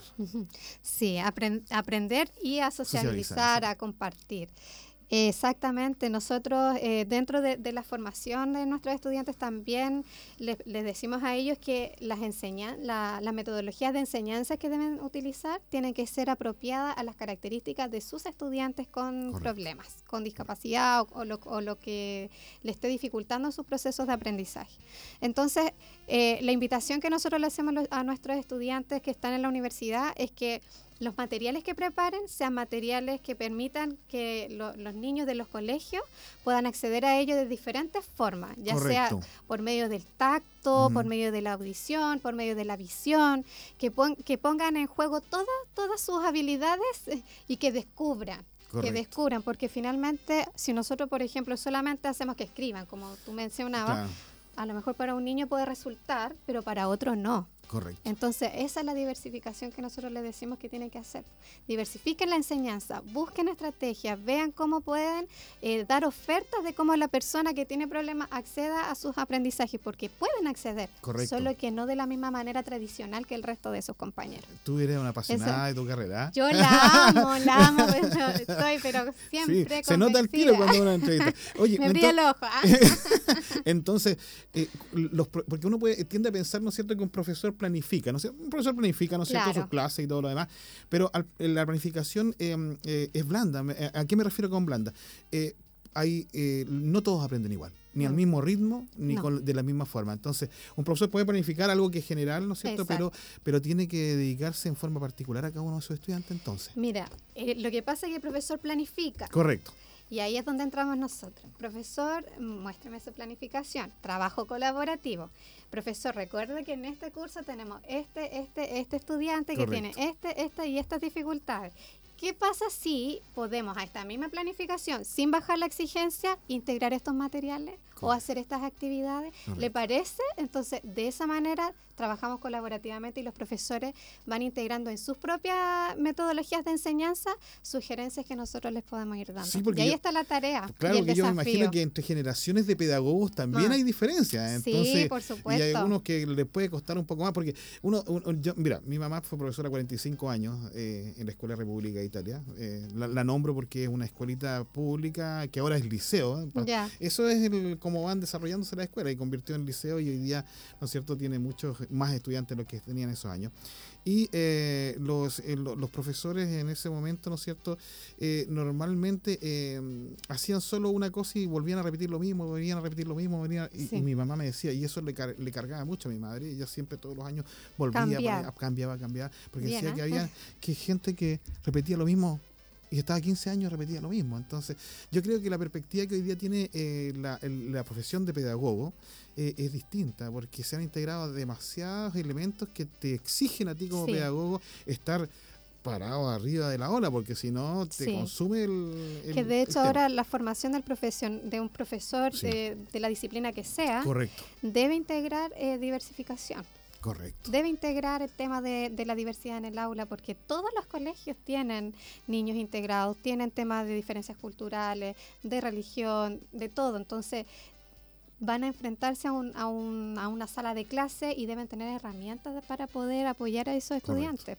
Sí, apren- aprender y a sí. a compartir. Exactamente, nosotros eh, dentro de, de la formación de nuestros estudiantes también les, les decimos a ellos que las enseñan, la, las metodologías de enseñanza que deben utilizar tienen que ser apropiadas a las características de sus estudiantes con Correcto. problemas, con discapacidad o, o lo, o lo que le esté dificultando sus procesos de aprendizaje. Entonces, eh, la invitación que nosotros le hacemos a nuestros estudiantes que están en la universidad es que los materiales que preparen sean materiales que permitan que lo- los niños de los colegios puedan acceder a ellos de diferentes formas, ya sea por medio del tacto, por medio de la audición, por medio de la visión, que, pon- que pongan en juego todas, todas sus habilidades eh, y que descubran. Que descubran, porque finalmente, si nosotros, por ejemplo, solamente hacemos que escriban, como tú mencionabas, Claro, a lo mejor para un niño puede resultar, pero para otro no. Correcto. Entonces, esa es la diversificación que nosotros les decimos que tienen que hacer. Diversifiquen la enseñanza, busquen estrategias, vean cómo pueden eh, dar ofertas de cómo la persona que tiene problemas acceda a sus aprendizajes, porque pueden acceder, Correcto. solo que no de la misma manera tradicional que el resto de sus compañeros. Tú eres una apasionada de tu carrera. ¿ah? Yo la amo, la amo, pero estoy, pero Sí, siempre se nota el tiro cuando una entrevista. Oye, Me brilla ento- el ojo. ¿ah? Entonces, eh, los, porque uno puede, tiende a pensar, ¿no es cierto?, que un profesor planifica, ¿no es cierto? Un profesor planifica, ¿no es cierto?, Claro. sus clases y todo lo demás, pero al- la planificación eh, eh, es blanda. ¿A qué me refiero con blanda? Eh, hay, eh, no todos aprenden igual, ni al mismo ritmo, ni No. con- de la misma forma. Entonces, un profesor puede planificar algo que es general, ¿no es cierto?, pero, pero tiene que dedicarse en forma particular a cada uno de sus estudiantes, entonces. Mira, eh, lo que pasa es que el profesor planifica. Correcto. Y ahí es donde entramos nosotros. Profesor, muéstrame su planificación. Trabajo colaborativo. Profesor, recuerde que en este curso tenemos este, este, este estudiante que tiene este, esta y estas dificultades. ¿Qué pasa si podemos a esta misma planificación, sin bajar la exigencia, integrar estos materiales o hacer estas actividades? ¿Le parece? Entonces, de esa manera trabajamos colaborativamente y los profesores van integrando en sus propias metodologías de enseñanza sugerencias que nosotros les podemos ir dando. Sí, porque y ahí yo- está la tarea. Claro y el que yo me imagino que entre generaciones de pedagogos también Ah. hay diferencias. Sí, Entonces, por y hay supuesto. algunos que les puede costar un poco más, porque uno, uno- yo- mira, mi mamá fue profesora 45 años eh, en la Escuela República de Italia. Eh, la, la nombro porque es una escuelita pública que ahora es liceo. ¿eh? Ya. Eso es el, cómo van desarrollándose la escuela y convirtió en liceo y hoy día, ¿no es cierto?, tiene muchos más estudiantes los que tenían esos años. Y eh, los, eh, lo- los profesores en ese momento, ¿no es cierto?, eh, normalmente eh, hacían solo una cosa y volvían a repetir lo mismo, volvían a repetir lo mismo, volvían- y, Sí. y mi mamá me decía, y eso le, car- le cargaba mucho a mi madre, ella siempre todos los años volvía, a poner- cambiaba, cambiaba, porque Bien, decía ¿eh? que había que gente que repetía lo mismo y estaba 15 años repetía lo mismo. Entonces, yo creo que la perspectiva que hoy día tiene eh, la, el- la profesión de pedagogo eh, es distinta, porque se han integrado demasiados elementos que te exigen a ti como Sí. pedagogo estar parado arriba de la ola, porque si no te Sí. consume el, el- Que de hecho ahora la formación del profesión, de un profesor Sí. de, de la disciplina que sea Correcto, debe integrar eh, diversificación. Correcto. debe integrar el tema de, de la diversidad en el aula, porque todos los colegios tienen niños integrados, tienen temas de diferencias culturales, de religión, de todo. Entonces, van a enfrentarse a, un- a un- a una sala de clase y deben tener herramientas de- para poder apoyar a esos estudiantes.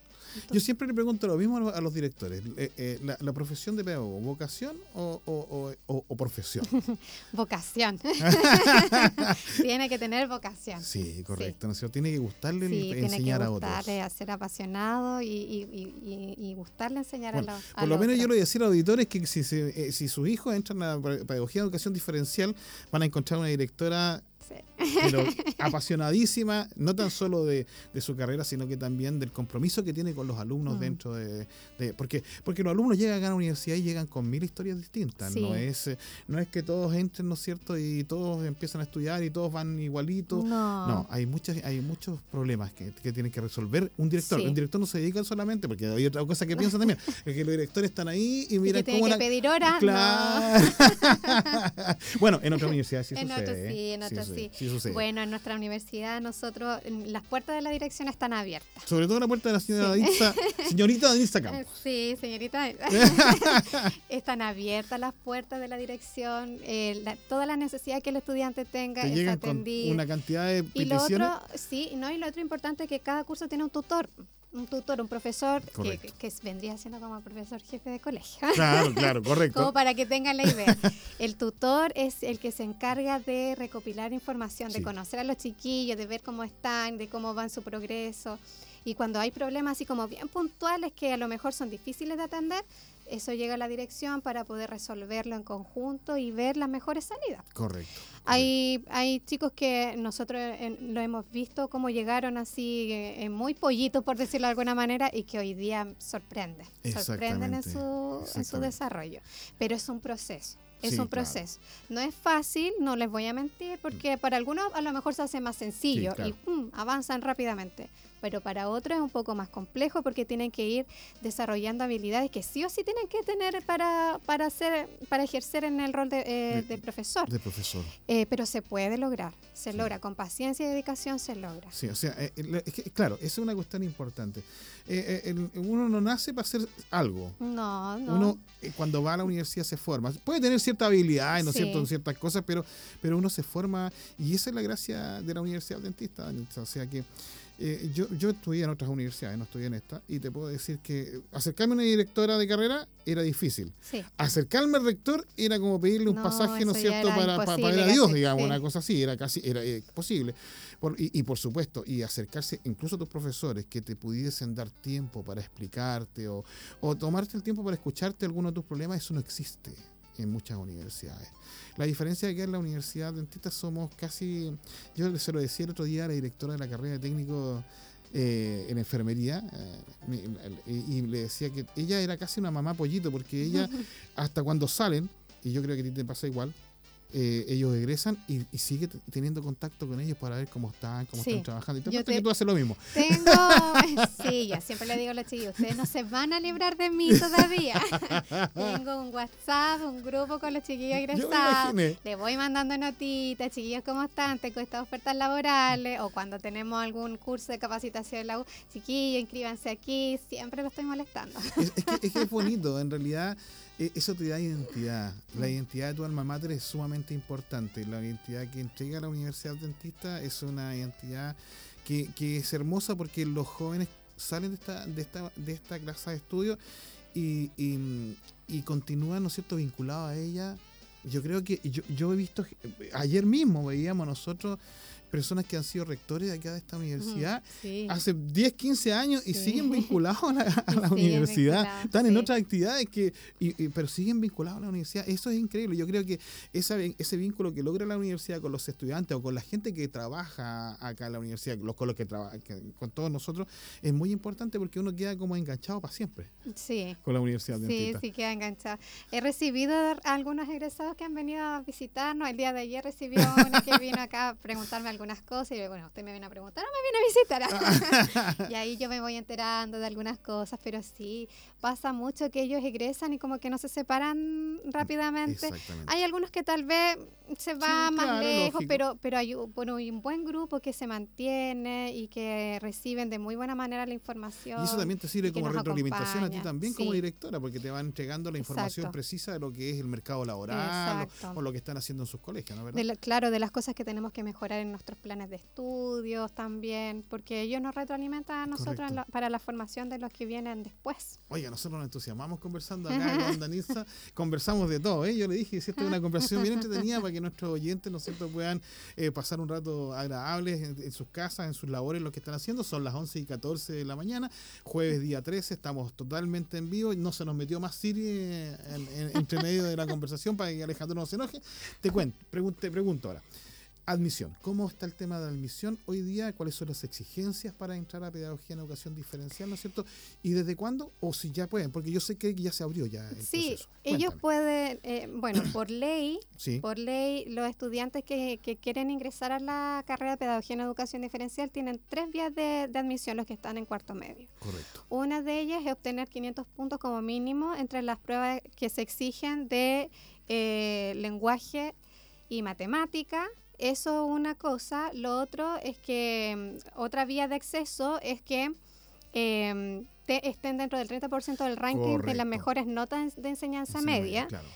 Yo siempre le pregunto lo mismo a los, a los directores. eh, eh, la, la profesión de pedagogo, vocación o, o- o- o- o profesión? vocación. Tiene que tener vocación. Sí, correcto. ¿no es cierto? Tiene que gustarle el Sí, tiene que enseñar a otros. gustarle, a ser apasionado y, y- y- y- y gustarle enseñar Bueno, a los Por lo menos yo le voy a decir a los auditores que si, eh, si sus hijos entran a la pedagogía de educación diferencial, van a encontrar una directora Sí. pero apasionadísima, no tan solo de, de su carrera, sino que también del compromiso que tiene con los alumnos Mm. dentro de, de- porque porque los alumnos llegan a la universidad y llegan con mil historias distintas. Sí. No es no es que todos entren, ¿no es cierto? Y todos empiezan a estudiar y todos van igualitos. No. No, hay muchas, hay muchos problemas que, que tienen que resolver un director. Sí. Un director no se dedica solamente, porque hay otra cosa que piensan también, es que los directores están ahí y Y miran que cómo la- que pedir hora. Claro. bueno, en otras universidades sí En sucede. otras ¿eh? sí, en otras sí. sucede. Bueno, en nuestra universidad nosotros, las puertas de la dirección están abiertas. Sobre todo la puerta de la señora Sí. Danitza, señorita Danitza Eh, Campos. Sí, señorita. Están abiertas las puertas de la dirección. eh, la- toda la necesidad que el estudiante tenga Te es atendida. una cantidad de Y lo peticiones. otro, sí, no, y lo otro importante es que cada curso tiene un tutor. Un tutor, un profesor que, vendría siendo como profesor jefe de colegio. Claro, claro, correcto. Como para que tengan la idea. El tutor es el que se encarga de recopilar información, de conocer a los chiquillos, de ver cómo están, de cómo van su progreso. Y cuando hay problemas así como bien puntuales que a lo mejor son difíciles de atender, eso llega a la dirección para poder resolverlo en conjunto y ver las mejores salidas. Correcto. Hay, hay chicos que nosotros eh, lo hemos visto cómo llegaron así eh, muy pollitos, por decirlo de alguna manera, y que hoy día sorprenden. Sorprenden en su, en su desarrollo. Pero es un proceso. Es Sí, un claro. proceso. No es fácil, no les voy a mentir, porque para algunos a lo mejor se hace más sencillo Sí, claro. y pum, avanzan rápidamente. Pero para otros es un poco más complejo porque tienen que ir desarrollando habilidades que sí o sí tienen que tener para, para, hacer, para ejercer en el rol de, eh, De- de profesor. De profesor. Eh, pero se puede lograr, se Sí. logra, con paciencia y dedicación se logra. Sí, o sea, eh, eh, es que, claro, esa es una cuestión importante. Eh, eh, el- uno no nace para hacer algo. No, no. Uno cuando va a la universidad se forma. Puede tener cierta habilidad, ¿no es Sí. cierto?, en ciertas cosas, pero, pero uno se forma y esa es la gracia de la Universidad Dentista. O sea que eh, yo, yo estudié en otras universidades, no estudié en esta, y te puedo decir que acercarme a una directora de carrera era difícil. Sí, Acercarme al rector era como pedirle un No, pasaje, ¿no es cierto?, para, para, para a Dios, casi, digamos, sí. una cosa así, era casi, era eh, posible. Por- y, y por supuesto, y acercarse incluso a tus profesores que te pudiesen dar tiempo para explicarte o, o tomarte el tiempo para escucharte alguno de tus problemas, eso no existe en muchas universidades. La diferencia es que en la universidad dentista somos casi, yo se lo decía el otro día a la directora de la carrera de técnico eh, en enfermería eh, y, y le decía que ella era casi una mamá pollito porque ella hasta cuando salen, y yo creo que a ti te pasa igual, eh, ellos egresan y, y sigue teniendo contacto con ellos para ver cómo están, cómo Sí. están trabajando. Y te Yo te- que tú haces lo mismo. Tengo, sí, yo siempre le digo a los chiquillos, ustedes no se van a librar de mí todavía. Tengo un WhatsApp, un grupo con los chiquillos egresados. Le voy mandando notitas, chiquillos, ¿cómo están? Tengo estas ofertas laborales o cuando tenemos algún curso de capacitación en la U, chiquillos, inscríbanse aquí, siempre lo estoy molestando. Es, es que, es que es bonito, en realidad eso te da identidad. La identidad de tu alma mater es sumamente importante. La identidad que entrega la Universidad Dentista es una identidad que, es hermosa porque los jóvenes salen de esta, de esta, de esta clase de estudio y, continúan, ¿no es cierto?, vinculados a ella. Yo creo que yo, yo he visto, ayer mismo veíamos nosotros personas que han sido rectores de acá de esta universidad Sí. hace 10, 15 años y Sí. siguen vinculados a la, a la Siguen universidad. Están en otras actividades que, y- y- pero siguen vinculados a la universidad. Eso es increíble. Yo creo que esa, ese vínculo que logra la universidad con los estudiantes o con la gente que trabaja acá en la universidad, los con los que trabaja, con todos nosotros, es muy importante porque uno queda como enganchado para siempre Sí. con la universidad Sí, dentista. sí, queda enganchado. He recibido algunos egresados que han venido a visitarnos. El día de ayer recibió una que vino acá a preguntarme algunas cosas y bueno, usted me viene a preguntar o me viene a visitar. y ahí yo me voy enterando de algunas cosas, pero sí, pasa mucho que ellos egresan y como que no se separan rápidamente. Exactamente. Hay algunos que tal vez se va Sí, más claro, lejos, lógico. pero, pero hay un, bueno, hay un buen grupo que se mantiene y que reciben de muy buena manera la información. Y eso también te sirve como retroalimentación a ti también como directora, porque te van entregando la información Exacto. precisa de lo que es el mercado laboral o, o lo que están haciendo en sus colegios, ¿no? ¿verdad? De la- claro, de las cosas que tenemos que mejorar en nuestros planes de estudios también, porque ellos nos retroalimentan a nosotros la- para la formación de los que vienen después. Oiga, nosotros nos entusiasmamos conversando acá con Danisa, conversamos de todo, ¿eh? Yo le dije, ¿cierto? Una conversación bien entretenida para que nuestros oyentes, ¿no es cierto?, puedan eh, pasar un rato agradable en, en sus casas, en sus labores, lo que están haciendo. Son las 11 y 14 de la mañana, jueves día 13, estamos totalmente en vivo, no se nos metió más Siri eh, en- en- entre medio de la conversación para que Alejandro no se enoje. Te cuento, pregun- te pregunto ahora. Admisión. ¿Cómo está el tema de admisión hoy día? ¿Cuáles son las exigencias para entrar a pedagogía en educación diferencial, ¿no es cierto? ¿Y desde cuándo? O si ya pueden, porque yo sé que ya se abrió ya el Sí, proceso. ellos pueden, eh, bueno, por ley, Sí, por ley, los estudiantes que, que quieren ingresar a la carrera de Pedagogía en Educación Diferencial tienen tres vías de, de admisión, los que están en cuarto medio. correcto. Una de ellas es obtener 500 puntos como mínimo entre las pruebas que se exigen de eh, lenguaje y matemática. Eso una cosa. Lo otro es que mm, otra vía de acceso es que em, te- estén dentro del 30% del ranking de las mejores notas de enseñanza media. Claro.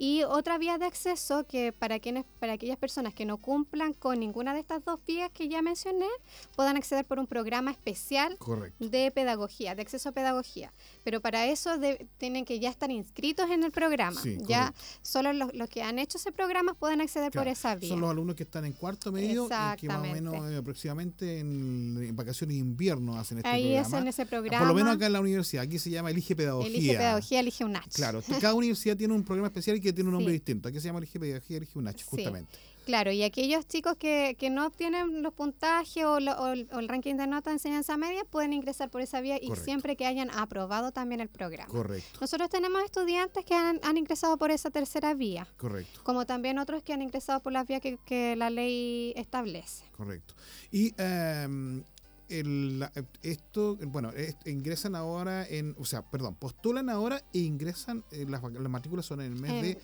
Y otra vía de acceso que para quienes, para aquellas personas que no cumplan con ninguna de estas dos vías que ya mencioné, puedan acceder por un programa especial Correcto. de pedagogía, de acceso a pedagogía. Pero para eso de- tienen que ya estar inscritos en el programa. Sí, ya solo los, los que han hecho ese programa pueden acceder por esa vía. Son los alumnos que están en cuarto medio y que más o menos eh, aproximadamente en, en vacaciones de invierno hacen este Ahí es programa. en ese programa. Por lo menos acá en la universidad. Aquí se llama Elige Pedagogía. Elige pedagogía, elige un H. Claro, cada universidad tiene un programa especial y que tiene un nombre Sí. distinto. Aquí se llama Elige Pedagogía, Elige un H, Sí. justamente. Claro, y aquellos chicos que, que no obtienen los puntajes o, lo- o el, o el ranking de nota de enseñanza media pueden ingresar por esa vía y siempre que hayan aprobado también el programa. Correcto, Nosotros tenemos estudiantes que han, han ingresado por esa tercera vía, correcto. como también otros que han ingresado por las vías que, que la ley establece. Correcto. Y em, el- esto, bueno, es- ingresan ahora en, o sea, perdón, postulan ahora e ingresan, eh, las, las matrículas son en el mes En- de,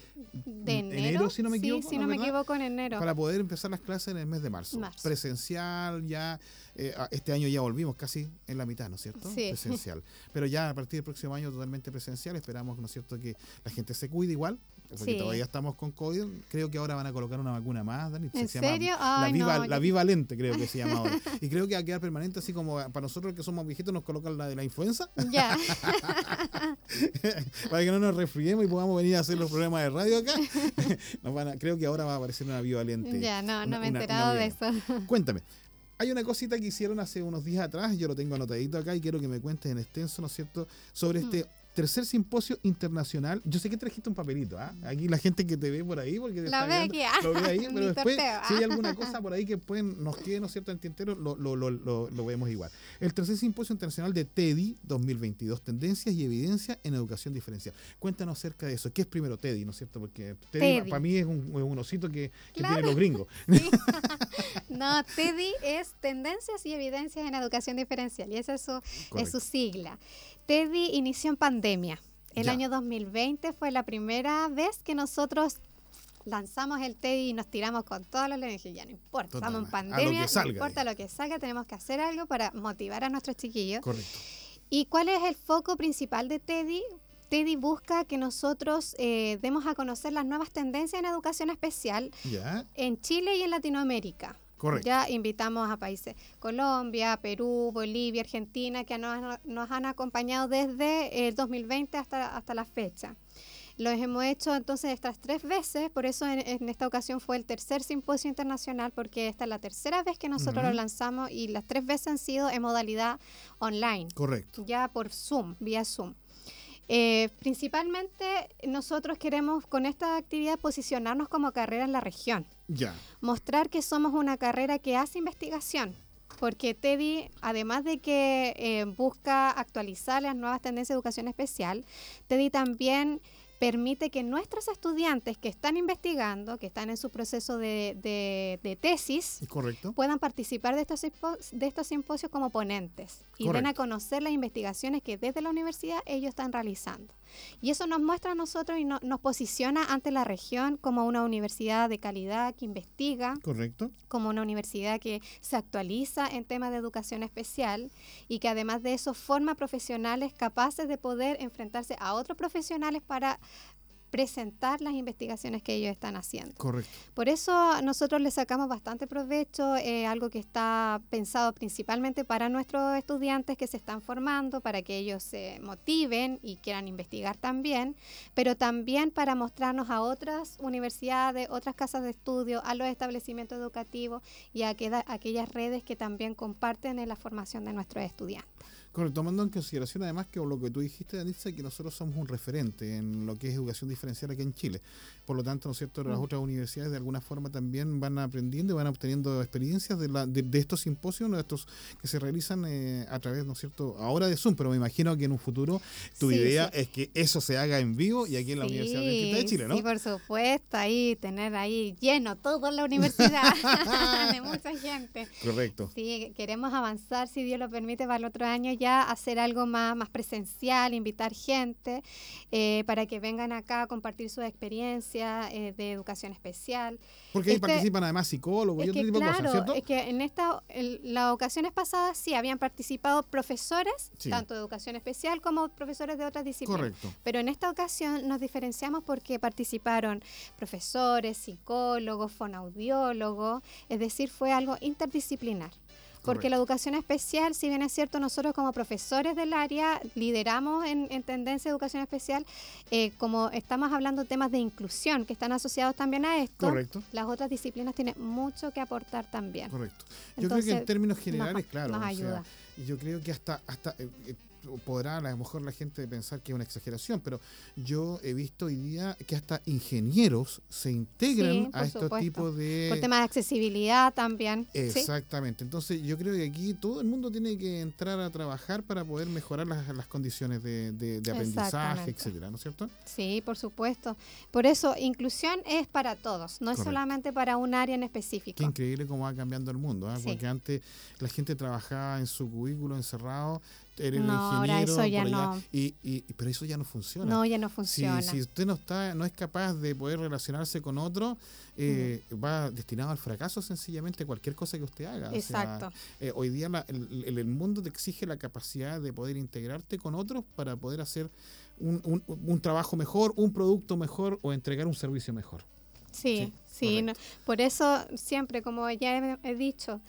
De en enero, enero, si no me sí, equivoco, si ¿no no me equivoco, en enero. para poder empezar las clases en el mes de marzo. Marzo. Presencial, ya, eh, este año ya volvimos casi en la mitad, ¿no es cierto? Sí. Presencial. Pero ya a partir del próximo año totalmente presencial, esperamos, ¿no es cierto?, que la gente se cuide igual. Porque Sí. todavía estamos con COVID. Creo que ahora van a colocar una vacuna más, Dani. ¿En se llama serio? la, viva, no, la bivalente creo que se llama ahora. Y creo que va a quedar permanente, así como para nosotros que somos viejitos nos colocan la de la influenza, Ya, para que no nos resfriemos y podamos venir a hacer los programas de radio acá. Nos van a- creo que ahora va a aparecer una bivalente. ya, no, una- no me he una- una enterado de eso. Cuéntame. Hay una cosita que hicieron hace unos días atrás, yo lo tengo anotadito acá y quiero que me cuentes en extenso, ¿no es cierto?, sobre Mm. este tercer simposio internacional. Yo sé que trajiste un papelito, ¿ah? Aquí la gente que te ve por ahí, porque te La está ve viendo, aquí, ah. lo ve ahí, pero después, torteo, si hay alguna cosa por ahí que pueden, nos quede, ¿no es cierto?, en tintero, lo, lo, lo, lo, lo vemos igual. El tercer simposio internacional de TEDI 2022, Tendencias y Evidencia en Educación Diferencial. Cuéntanos acerca de eso. ¿Qué es primero TEDI, no es cierto? Porque TEDI, TEDI. para mí es un, un osito que, que Claro. tienen los gringos. Sí. No, TEDI es Tendencias y Evidencias en Educación Diferencial y esa es su, es su sigla. TEDI inició en pandemia. El Ya. año 2020 fue la primera vez que nosotros lanzamos el TEDI y nos tiramos con todos los. Dije, ya no importa, estamos en pandemia, salga, no importa lo que salga, tenemos que hacer algo para motivar a nuestros chiquillos. Correcto. ¿Y cuál es el foco principal de TEDI? TEDI busca que nosotros eh, demos a conocer las nuevas tendencias en educación especial Ya, en Chile y en Latinoamérica. correcto. Ya invitamos a países Colombia, Perú, Bolivia, Argentina, que nos, nos han acompañado desde el 2020 hasta, hasta la fecha. Los hemos hecho entonces estas tres veces, por eso en, en esta ocasión fue el tercer simposio internacional, porque esta es la tercera vez que nosotros lo lanzamos y las tres veces han sido en modalidad online Correcto. ya por Zoom, vía Zoom. Eh, principalmente nosotros queremos con esta actividad posicionarnos como carrera en la región, Ya. mostrar que somos una carrera que hace investigación, porque TEDI, además de que eh, busca actualizar las nuevas tendencias de educación especial, TEDI también permite que nuestros estudiantes que están investigando, que están en su proceso de, de- de tesis, puedan participar de estos, de estos simposios como ponentes y den a conocer las investigaciones que desde la universidad ellos están realizando. Y eso nos muestra a nosotros y no- nos posiciona ante la región como una universidad de calidad que investiga, Correcto. como una universidad que se actualiza en temas de educación especial y que además de eso forma profesionales capaces de poder enfrentarse a otros profesionales para presentar las investigaciones que ellos están haciendo. Correcto. Por eso nosotros le sacamos bastante provecho, eh, algo que está pensado principalmente para nuestros estudiantes que se están formando, para que ellos se motiven y quieran investigar también, pero también para mostrarnos a otras universidades, otras casas de estudio, a los establecimientos educativos y a aquella- aquellas redes que también comparten en la formación de nuestros estudiantes. Correcto, tomando en consideración además que lo que tú dijiste, Danitza, que nosotros somos un referente en lo que es educación diferencial aquí en Chile. Por lo tanto, ¿no es cierto?, las Mm. otras universidades de alguna forma también van aprendiendo y van obteniendo experiencias de, la, de, de estos simposios, ¿no? estos que se realizan eh, a través, ¿no es cierto?, ahora de Zoom, pero me imagino que en un futuro tu Sí, idea sí. es que eso se haga en vivo y aquí en la Universidad Adventista de Chile, ¿no? Sí, por supuesto, ahí tener ahí lleno toda la universidad de mucha gente. Correcto. Sí, queremos avanzar, si Dios lo permite, para el otro año ya hacer algo más, más presencial, invitar gente eh, para que vengan acá a compartir su experiencia eh, de educación especial. Porque ahí Este- participan además psicólogos y otro que tipo de claro, cosas, ¿cierto? es que en esta, en las ocasiones pasadas sí habían participado profesores, Sí. tanto de educación especial como profesores de otras disciplinas. Correcto. Pero en esta ocasión nos diferenciamos porque participaron profesores, psicólogos, fonaudiólogos, es decir, fue algo interdisciplinar. Porque la educación especial, si bien es cierto, nosotros como profesores del área lideramos en, en tendencia de educación especial, eh, como estamos hablando de temas de inclusión que están asociados también a esto, Correcto. las otras disciplinas tienen mucho que aportar también. Correcto. Yo creo que en Entonces, términos generales, nos- claro. nos o sea, ayuda. yo creo que hasta, hasta eh, eh, podrá a lo mejor la gente pensar que es una exageración, pero yo he visto hoy día que hasta ingenieros se integran Sí, a estos supuesto. tipos de... Por temas de accesibilidad también. ¿sí? Exactamente. Entonces yo creo que aquí todo el mundo tiene que entrar a trabajar para poder mejorar las, las condiciones de, de- de aprendizaje, etcétera, ¿no es cierto? Sí, por supuesto. Por eso, inclusión es para todos, no es solamente para un área en específico. Qué increíble cómo va cambiando el mundo, ¿ah? Sí. porque antes la gente trabajaba en su cubículo encerrado, era el No, ahora ingeniero, eso ya no. y, y- pero eso ya no funciona. No, ya no Si, funciona. si usted no está, no es capaz de poder relacionarse con otro, eh, va destinado al fracaso sencillamente cualquier cosa que usted haga. O sea, Exacto. eh, hoy día la- el, el- el mundo te exige la capacidad de poder integrarte con otros para poder hacer un, un- un trabajo mejor, un producto mejor o entregar un servicio mejor. Sí, Sí, sí. no- por eso siempre, como ya he, he dicho,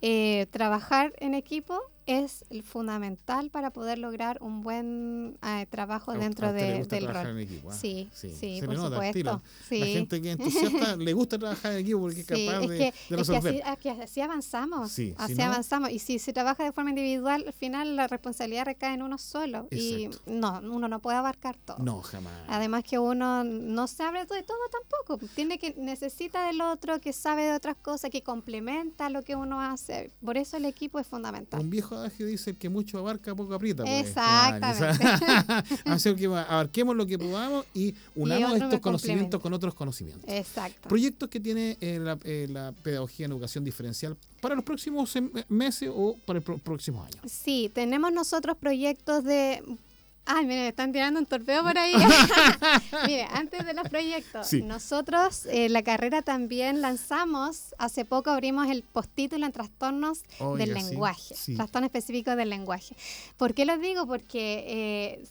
eh, trabajar en equipo es el fundamental para poder lograr un buen eh, trabajo A- dentro a de- del rol. en equipo, ¿ah? Sí, sí, se por supuesto. Sí. La gente que entusiasta le gusta trabajar en equipo porque es Sí, capaz es de, que, de es que resolver. así, es que así avanzamos. Sí, si así no- avanzamos. Y si se trabaja de forma individual, al final la responsabilidad recae en uno solo. Y no, uno no puede abarcar todo. No, jamás. Además que uno no sabe de todo tampoco. Tiene que necesita del otro que sabe de otras cosas, que complementa lo que uno hace. Por eso el equipo es fundamental. Un viejo adagio dice el que mucho abarca, poco aprieta. pues. Exactamente. Así que abarquemos lo que podamos y unamos estos conocimientos con otros conocimientos. Exacto. Proyectos que tiene eh, la, eh, la pedagogía en educación diferencial para los próximos meses o para el pro- próximo año. Sí, tenemos nosotros proyectos de... Ay, mire, me están tirando un torpeo por ahí. mire, antes de los proyectos, Sí. nosotros eh, la carrera también lanzamos, hace poco abrimos el postítulo en trastornos Oiga, del sí, lenguaje, sí. trastorno específico del lenguaje. ¿Por qué lo digo? Porque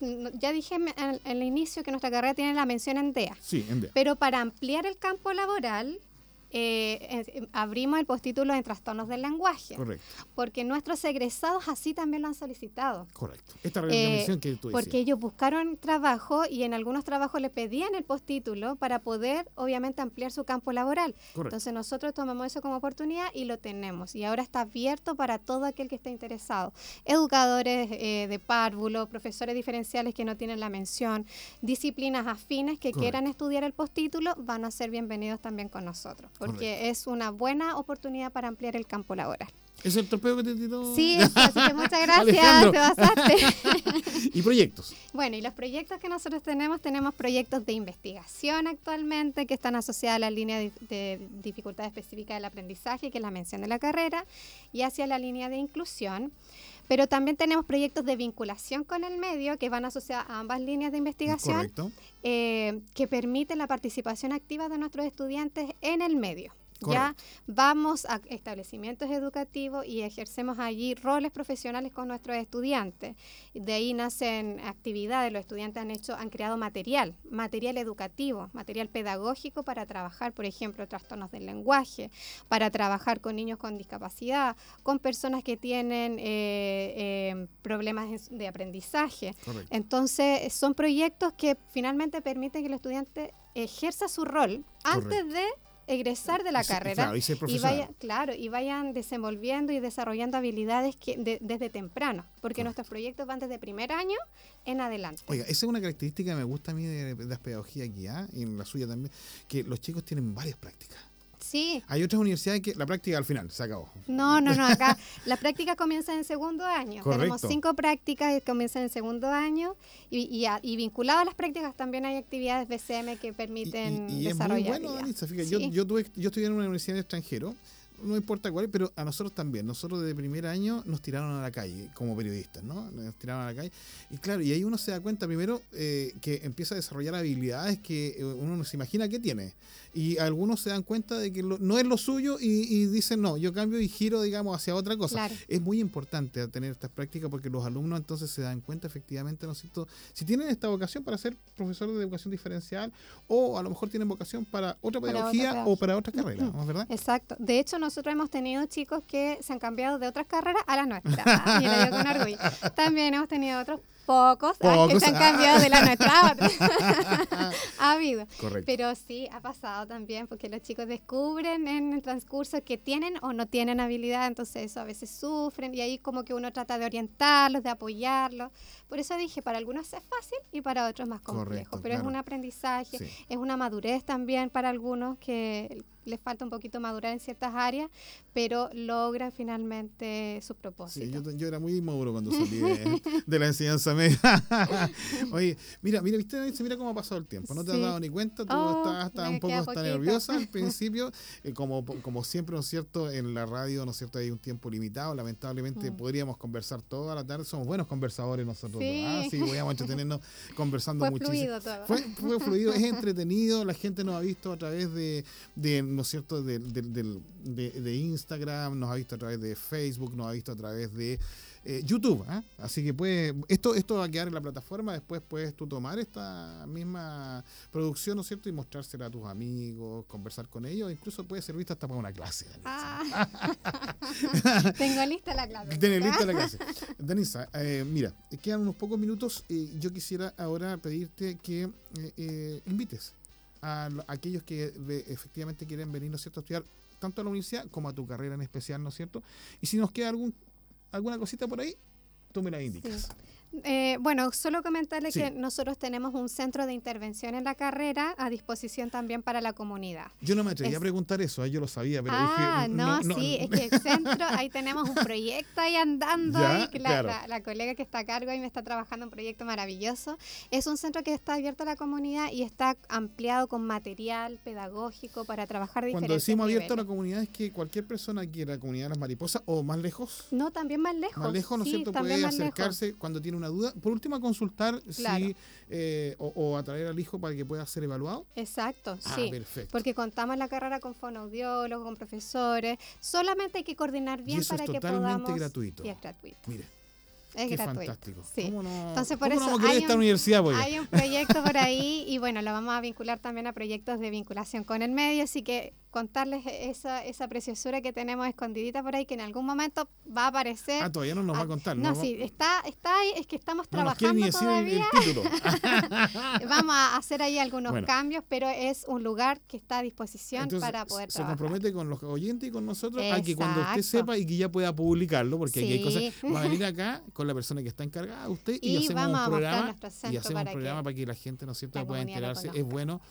eh, ya dije en, en el inicio que nuestra carrera tiene la mención en DEA, Sí, en DEA. pero para ampliar el campo laboral, eh, eh, abrimos el postítulo en trastornos del lenguaje, Correcto, porque nuestros egresados así también lo han solicitado. correcto. Esta Eh, recomendación que tú Porque decías. ellos buscaron trabajo y en algunos trabajos le pedían el postítulo para poder, obviamente, ampliar su campo laboral. Correcto. Entonces nosotros tomamos eso como oportunidad y lo tenemos. Y ahora está abierto para todo aquel que esté interesado. Educadores eh, de párvulo, profesores diferenciales que no tienen la mención, disciplinas afines que Correcto. quieran estudiar el postítulo, van a ser bienvenidos también con nosotros. Porque es una buena oportunidad para ampliar el campo laboral. ¿Es el torpeo que te tiró? Sí, eso, así que muchas gracias, te pasaste. y proyectos. Bueno, y los proyectos que nosotros tenemos, tenemos proyectos de investigación actualmente que están asociados a la línea de, de dificultad específica del aprendizaje, que es la mención de la carrera, y hacia la línea de inclusión. Pero también tenemos proyectos de vinculación con el medio que van asociados a ambas líneas de investigación, Correcto. eh, que permiten la participación activa de nuestros estudiantes en el medio. Ya vamos a establecimientos educativos y ejercemos allí roles profesionales con nuestros estudiantes. De ahí nacen actividades, los estudiantes han hecho, han creado material, material educativo, material pedagógico para trabajar, por ejemplo, trastornos del lenguaje, para trabajar con niños con discapacidad, con personas que tienen eh, eh, problemas de aprendizaje. Correcto. Entonces, son proyectos que finalmente permiten que el estudiante ejerza su rol antes de egresar de la carrera claro, y y vaya, claro, y vayan desenvolviendo y desarrollando habilidades que de- desde temprano, porque nuestros proyectos van desde primer año en adelante. Oiga, esa es una característica que me gusta a mí de, de las pedagogías aquí, y en la suya también, que los chicos tienen varias prácticas. Sí, Hay otras universidades que la práctica al final se acabó. no, no, no, acá la práctica comienza en segundo año. Tenemos Correcto. cinco prácticas que comienzan en segundo año y, y, a- y vinculado a las prácticas también hay actividades BCM que permiten y- y es muy desarrollar. bueno. Danitza. Fíjate, yo, Sí. yo, tuve, yo estudié en una universidad extranjero, no importa cuál, pero a nosotros también. Nosotros desde primer año nos tiraron a la calle como periodistas, ¿no? Nos tiraron a la calle. Y claro, y ahí uno se da cuenta primero eh, que empieza a desarrollar habilidades que eh, uno no se imagina que tiene. Y algunos se dan cuenta de que lo- no es lo suyo y, y dicen, no, yo cambio y giro, digamos, hacia otra cosa. Claro. Es muy importante tener estas prácticas porque los alumnos entonces se dan cuenta efectivamente, ¿no es cierto? Si tienen esta vocación para ser profesores de educación diferencial o a lo mejor tienen vocación para otra Para otra pedagogía o para otra carrera, ¿no es verdad? Exacto. De hecho, nosotros hemos tenido chicos que se han cambiado de otras carreras a la nuestra. Ah, Y lo digo con orgullo. También hemos tenido otros pocos, ah, que Pocos, se han ah. cambiado de la nuestra a otra. ha habido. Correcto. Pero sí, ha pasado también, porque los chicos descubren en el transcurso que tienen o no tienen habilidad, entonces eso a veces sufren y ahí como que uno trata de orientarlos, de apoyarlos. Por eso dije, para algunos es fácil y para otros más complejo, Correcto, pero claro. es un aprendizaje, Sí. es una madurez también para algunos que les falta un poquito madurar en ciertas áreas, pero logran finalmente sus Sí, propósitos. yo, yo era muy inmaduro cuando salí de, de la enseñanza Oye, mira, mira, viste, mira cómo ha pasado el tiempo. No te has dado ni cuenta, tú Oh, estás hasta me un poco hasta nerviosa al principio. Eh, como, como siempre, ¿no es cierto? En la radio, ¿no es cierto? Hay un tiempo limitado. Lamentablemente Mm. podríamos conversar toda la tarde. Somos buenos conversadores nosotros. Sí. ¿ah? Sí, podíamos entretenernos conversando Fue muchísimo. fluido todo. Fue, fue fluido, es entretenido, la gente nos ha visto a través de, de ¿no es cierto?, de, de- de Instagram, nos ha visto a través de Facebook, nos ha visto a través de eh, YouTube. ¿ah? Así que pues, esto, esto va a quedar en la plataforma, después puedes tú tomar esta misma producción, ¿no es cierto?, y mostrársela a tus amigos, conversar con ellos, incluso puede servirte hasta para una clase. Ah. Tengo lista la clase. Tener lista la clase. Danisa, eh, mira, quedan unos pocos minutos. y yo quisiera ahora pedirte que eh, eh, invites a, lo- a aquellos que efectivamente quieren venir, ¿no es cierto?, a estudiar tanto a la universidad como a tu carrera en especial, ¿no es cierto? Y si nos queda algún alguna cosita por ahí, tú me la indicas. Eh, bueno, solo comentarle Sí. que nosotros tenemos un centro de intervención en la carrera a disposición también para la comunidad. Yo no me atreví Es- a preguntar eso, ahí yo lo sabía, pero ah, dije, no, sí, es que el centro, ahí tenemos un proyecto ahí andando, Ya, ahí, la, claro. la- la colega que está a cargo ahí me está trabajando un proyecto maravilloso. Es un centro que está abierto a la comunidad y está ampliado con material pedagógico para trabajar de Cuando decimos abierto a la niveles. comunidad es que cualquier persona quiera comunidad de las mariposas o más lejos. No, también más lejos. Más lejos, ¿no es sí, cierto? Puede más lejos. acercarse cuando tiene una duda. Por último, a consultar Claro. si, eh, o, o a traer al hijo para que pueda ser evaluado. Exacto, Ah, sí. perfecto. Porque contamos la carrera con fonoaudiólogos, con profesores. Solamente hay que coordinar bien eso es para que totalmente podamos. gratuito. Y es gratuito. Mire, Es qué gratuito. fantástico. Sí. ¿Cómo no, Entonces, por cómo eso hay esta un- universidad, pues? Hay un proyecto por ahí y bueno, lo vamos a vincular también a proyectos de vinculación con el medio, así que contarles esa, esa preciosura que tenemos escondidita por ahí que en algún momento va a aparecer. Ah, todavía no nos va a Ah, contar. No, va- sí, está, está ahí, es que estamos no nos trabajando decir el, el todavía. título. Vamos a hacer ahí algunos Bueno. cambios, pero es un lugar que está a disposición Entonces, para poder se trabajar. compromete con los oyentes y con nosotros a que cuando usted Exacto. sepa y que ya pueda publicarlo, porque aquí hay cosas, va a venir acá con la persona que está encargada, usted, y, Y hacemos vamos un programa, y hacemos un para programa que para que la gente, ¿no es cierto?, pueda enterarse. Es bueno,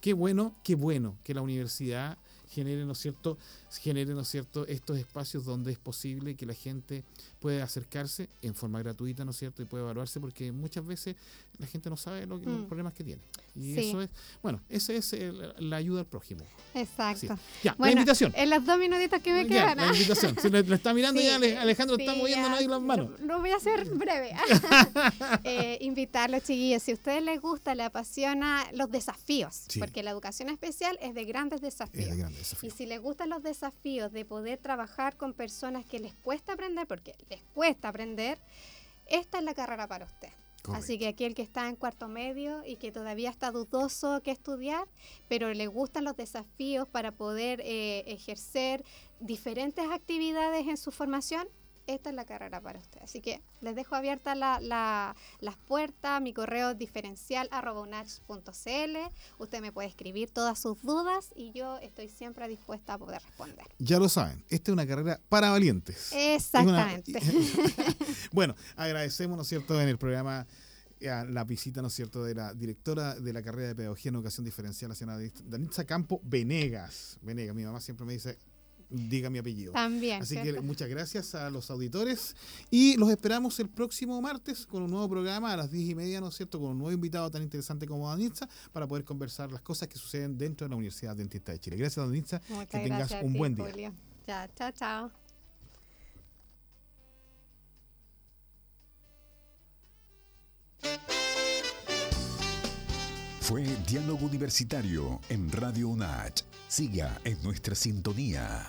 qué bueno, qué bueno que la universidad genere, ¿no es cierto?, genere, ¿no es cierto?, estos espacios donde es posible que la gente pueda acercarse en forma gratuita, ¿no es cierto?, y pueda evaluarse, porque muchas veces la gente no sabe lo, los Mm. problemas que tiene. Y Sí. eso es, bueno, esa es el- la ayuda al prójimo. Exacto. Sí. Ya, la Bueno, invitación. En los dos minutitos que me Ya, quedan. la ¿ah? invitación. Se lo, lo está mirando Sí, ya, Ale- Alejandro está ya, ahí las manos. Lo, lo voy a hacer breve. eh, invitarlos, chiquillos, si a ustedes les gusta, les apasiona los desafíos, porque la educación especial es de grandes Es desafíos. de grande Y desafío. si les gustan los desafíos de poder trabajar con personas que les cuesta aprender, porque les cuesta aprender, esta es la carrera para usted. Así que aquel que está en cuarto medio y que todavía está dudoso que estudiar, pero le gustan los desafíos para poder eh, ejercer diferentes actividades en su formación, esta es la carrera para usted. Así que les dejo abiertas la- la- las puertas, mi correo diferencial arroba unach.cl. Usted me puede escribir todas sus dudas y yo estoy siempre dispuesta a poder responder. Ya lo saben, esta es una carrera para valientes. Es una- Exactamente. bueno, agradecemos, ¿no es cierto?, en el programa a la visita, ¿no es cierto?, de la directora de la carrera de Pedagogía en Educación Diferencial, la señora Danitza Campo Venegas. Venegas, mi mamá siempre me dice, diga mi apellido. También. Así que muchas gracias a los auditores y los esperamos el próximo martes con un nuevo programa a las 10 y media, ¿no es cierto?, con un nuevo invitado tan interesante como Danitza para poder conversar las cosas que suceden dentro de la Universidad Dentista de Chile. Gracias, Danitza. Muchas que tengas un ti, buen día. Julio. Ya, chao, chao. Fue Diálogo Universitario en Radio UNACH. Siga en nuestra sintonía.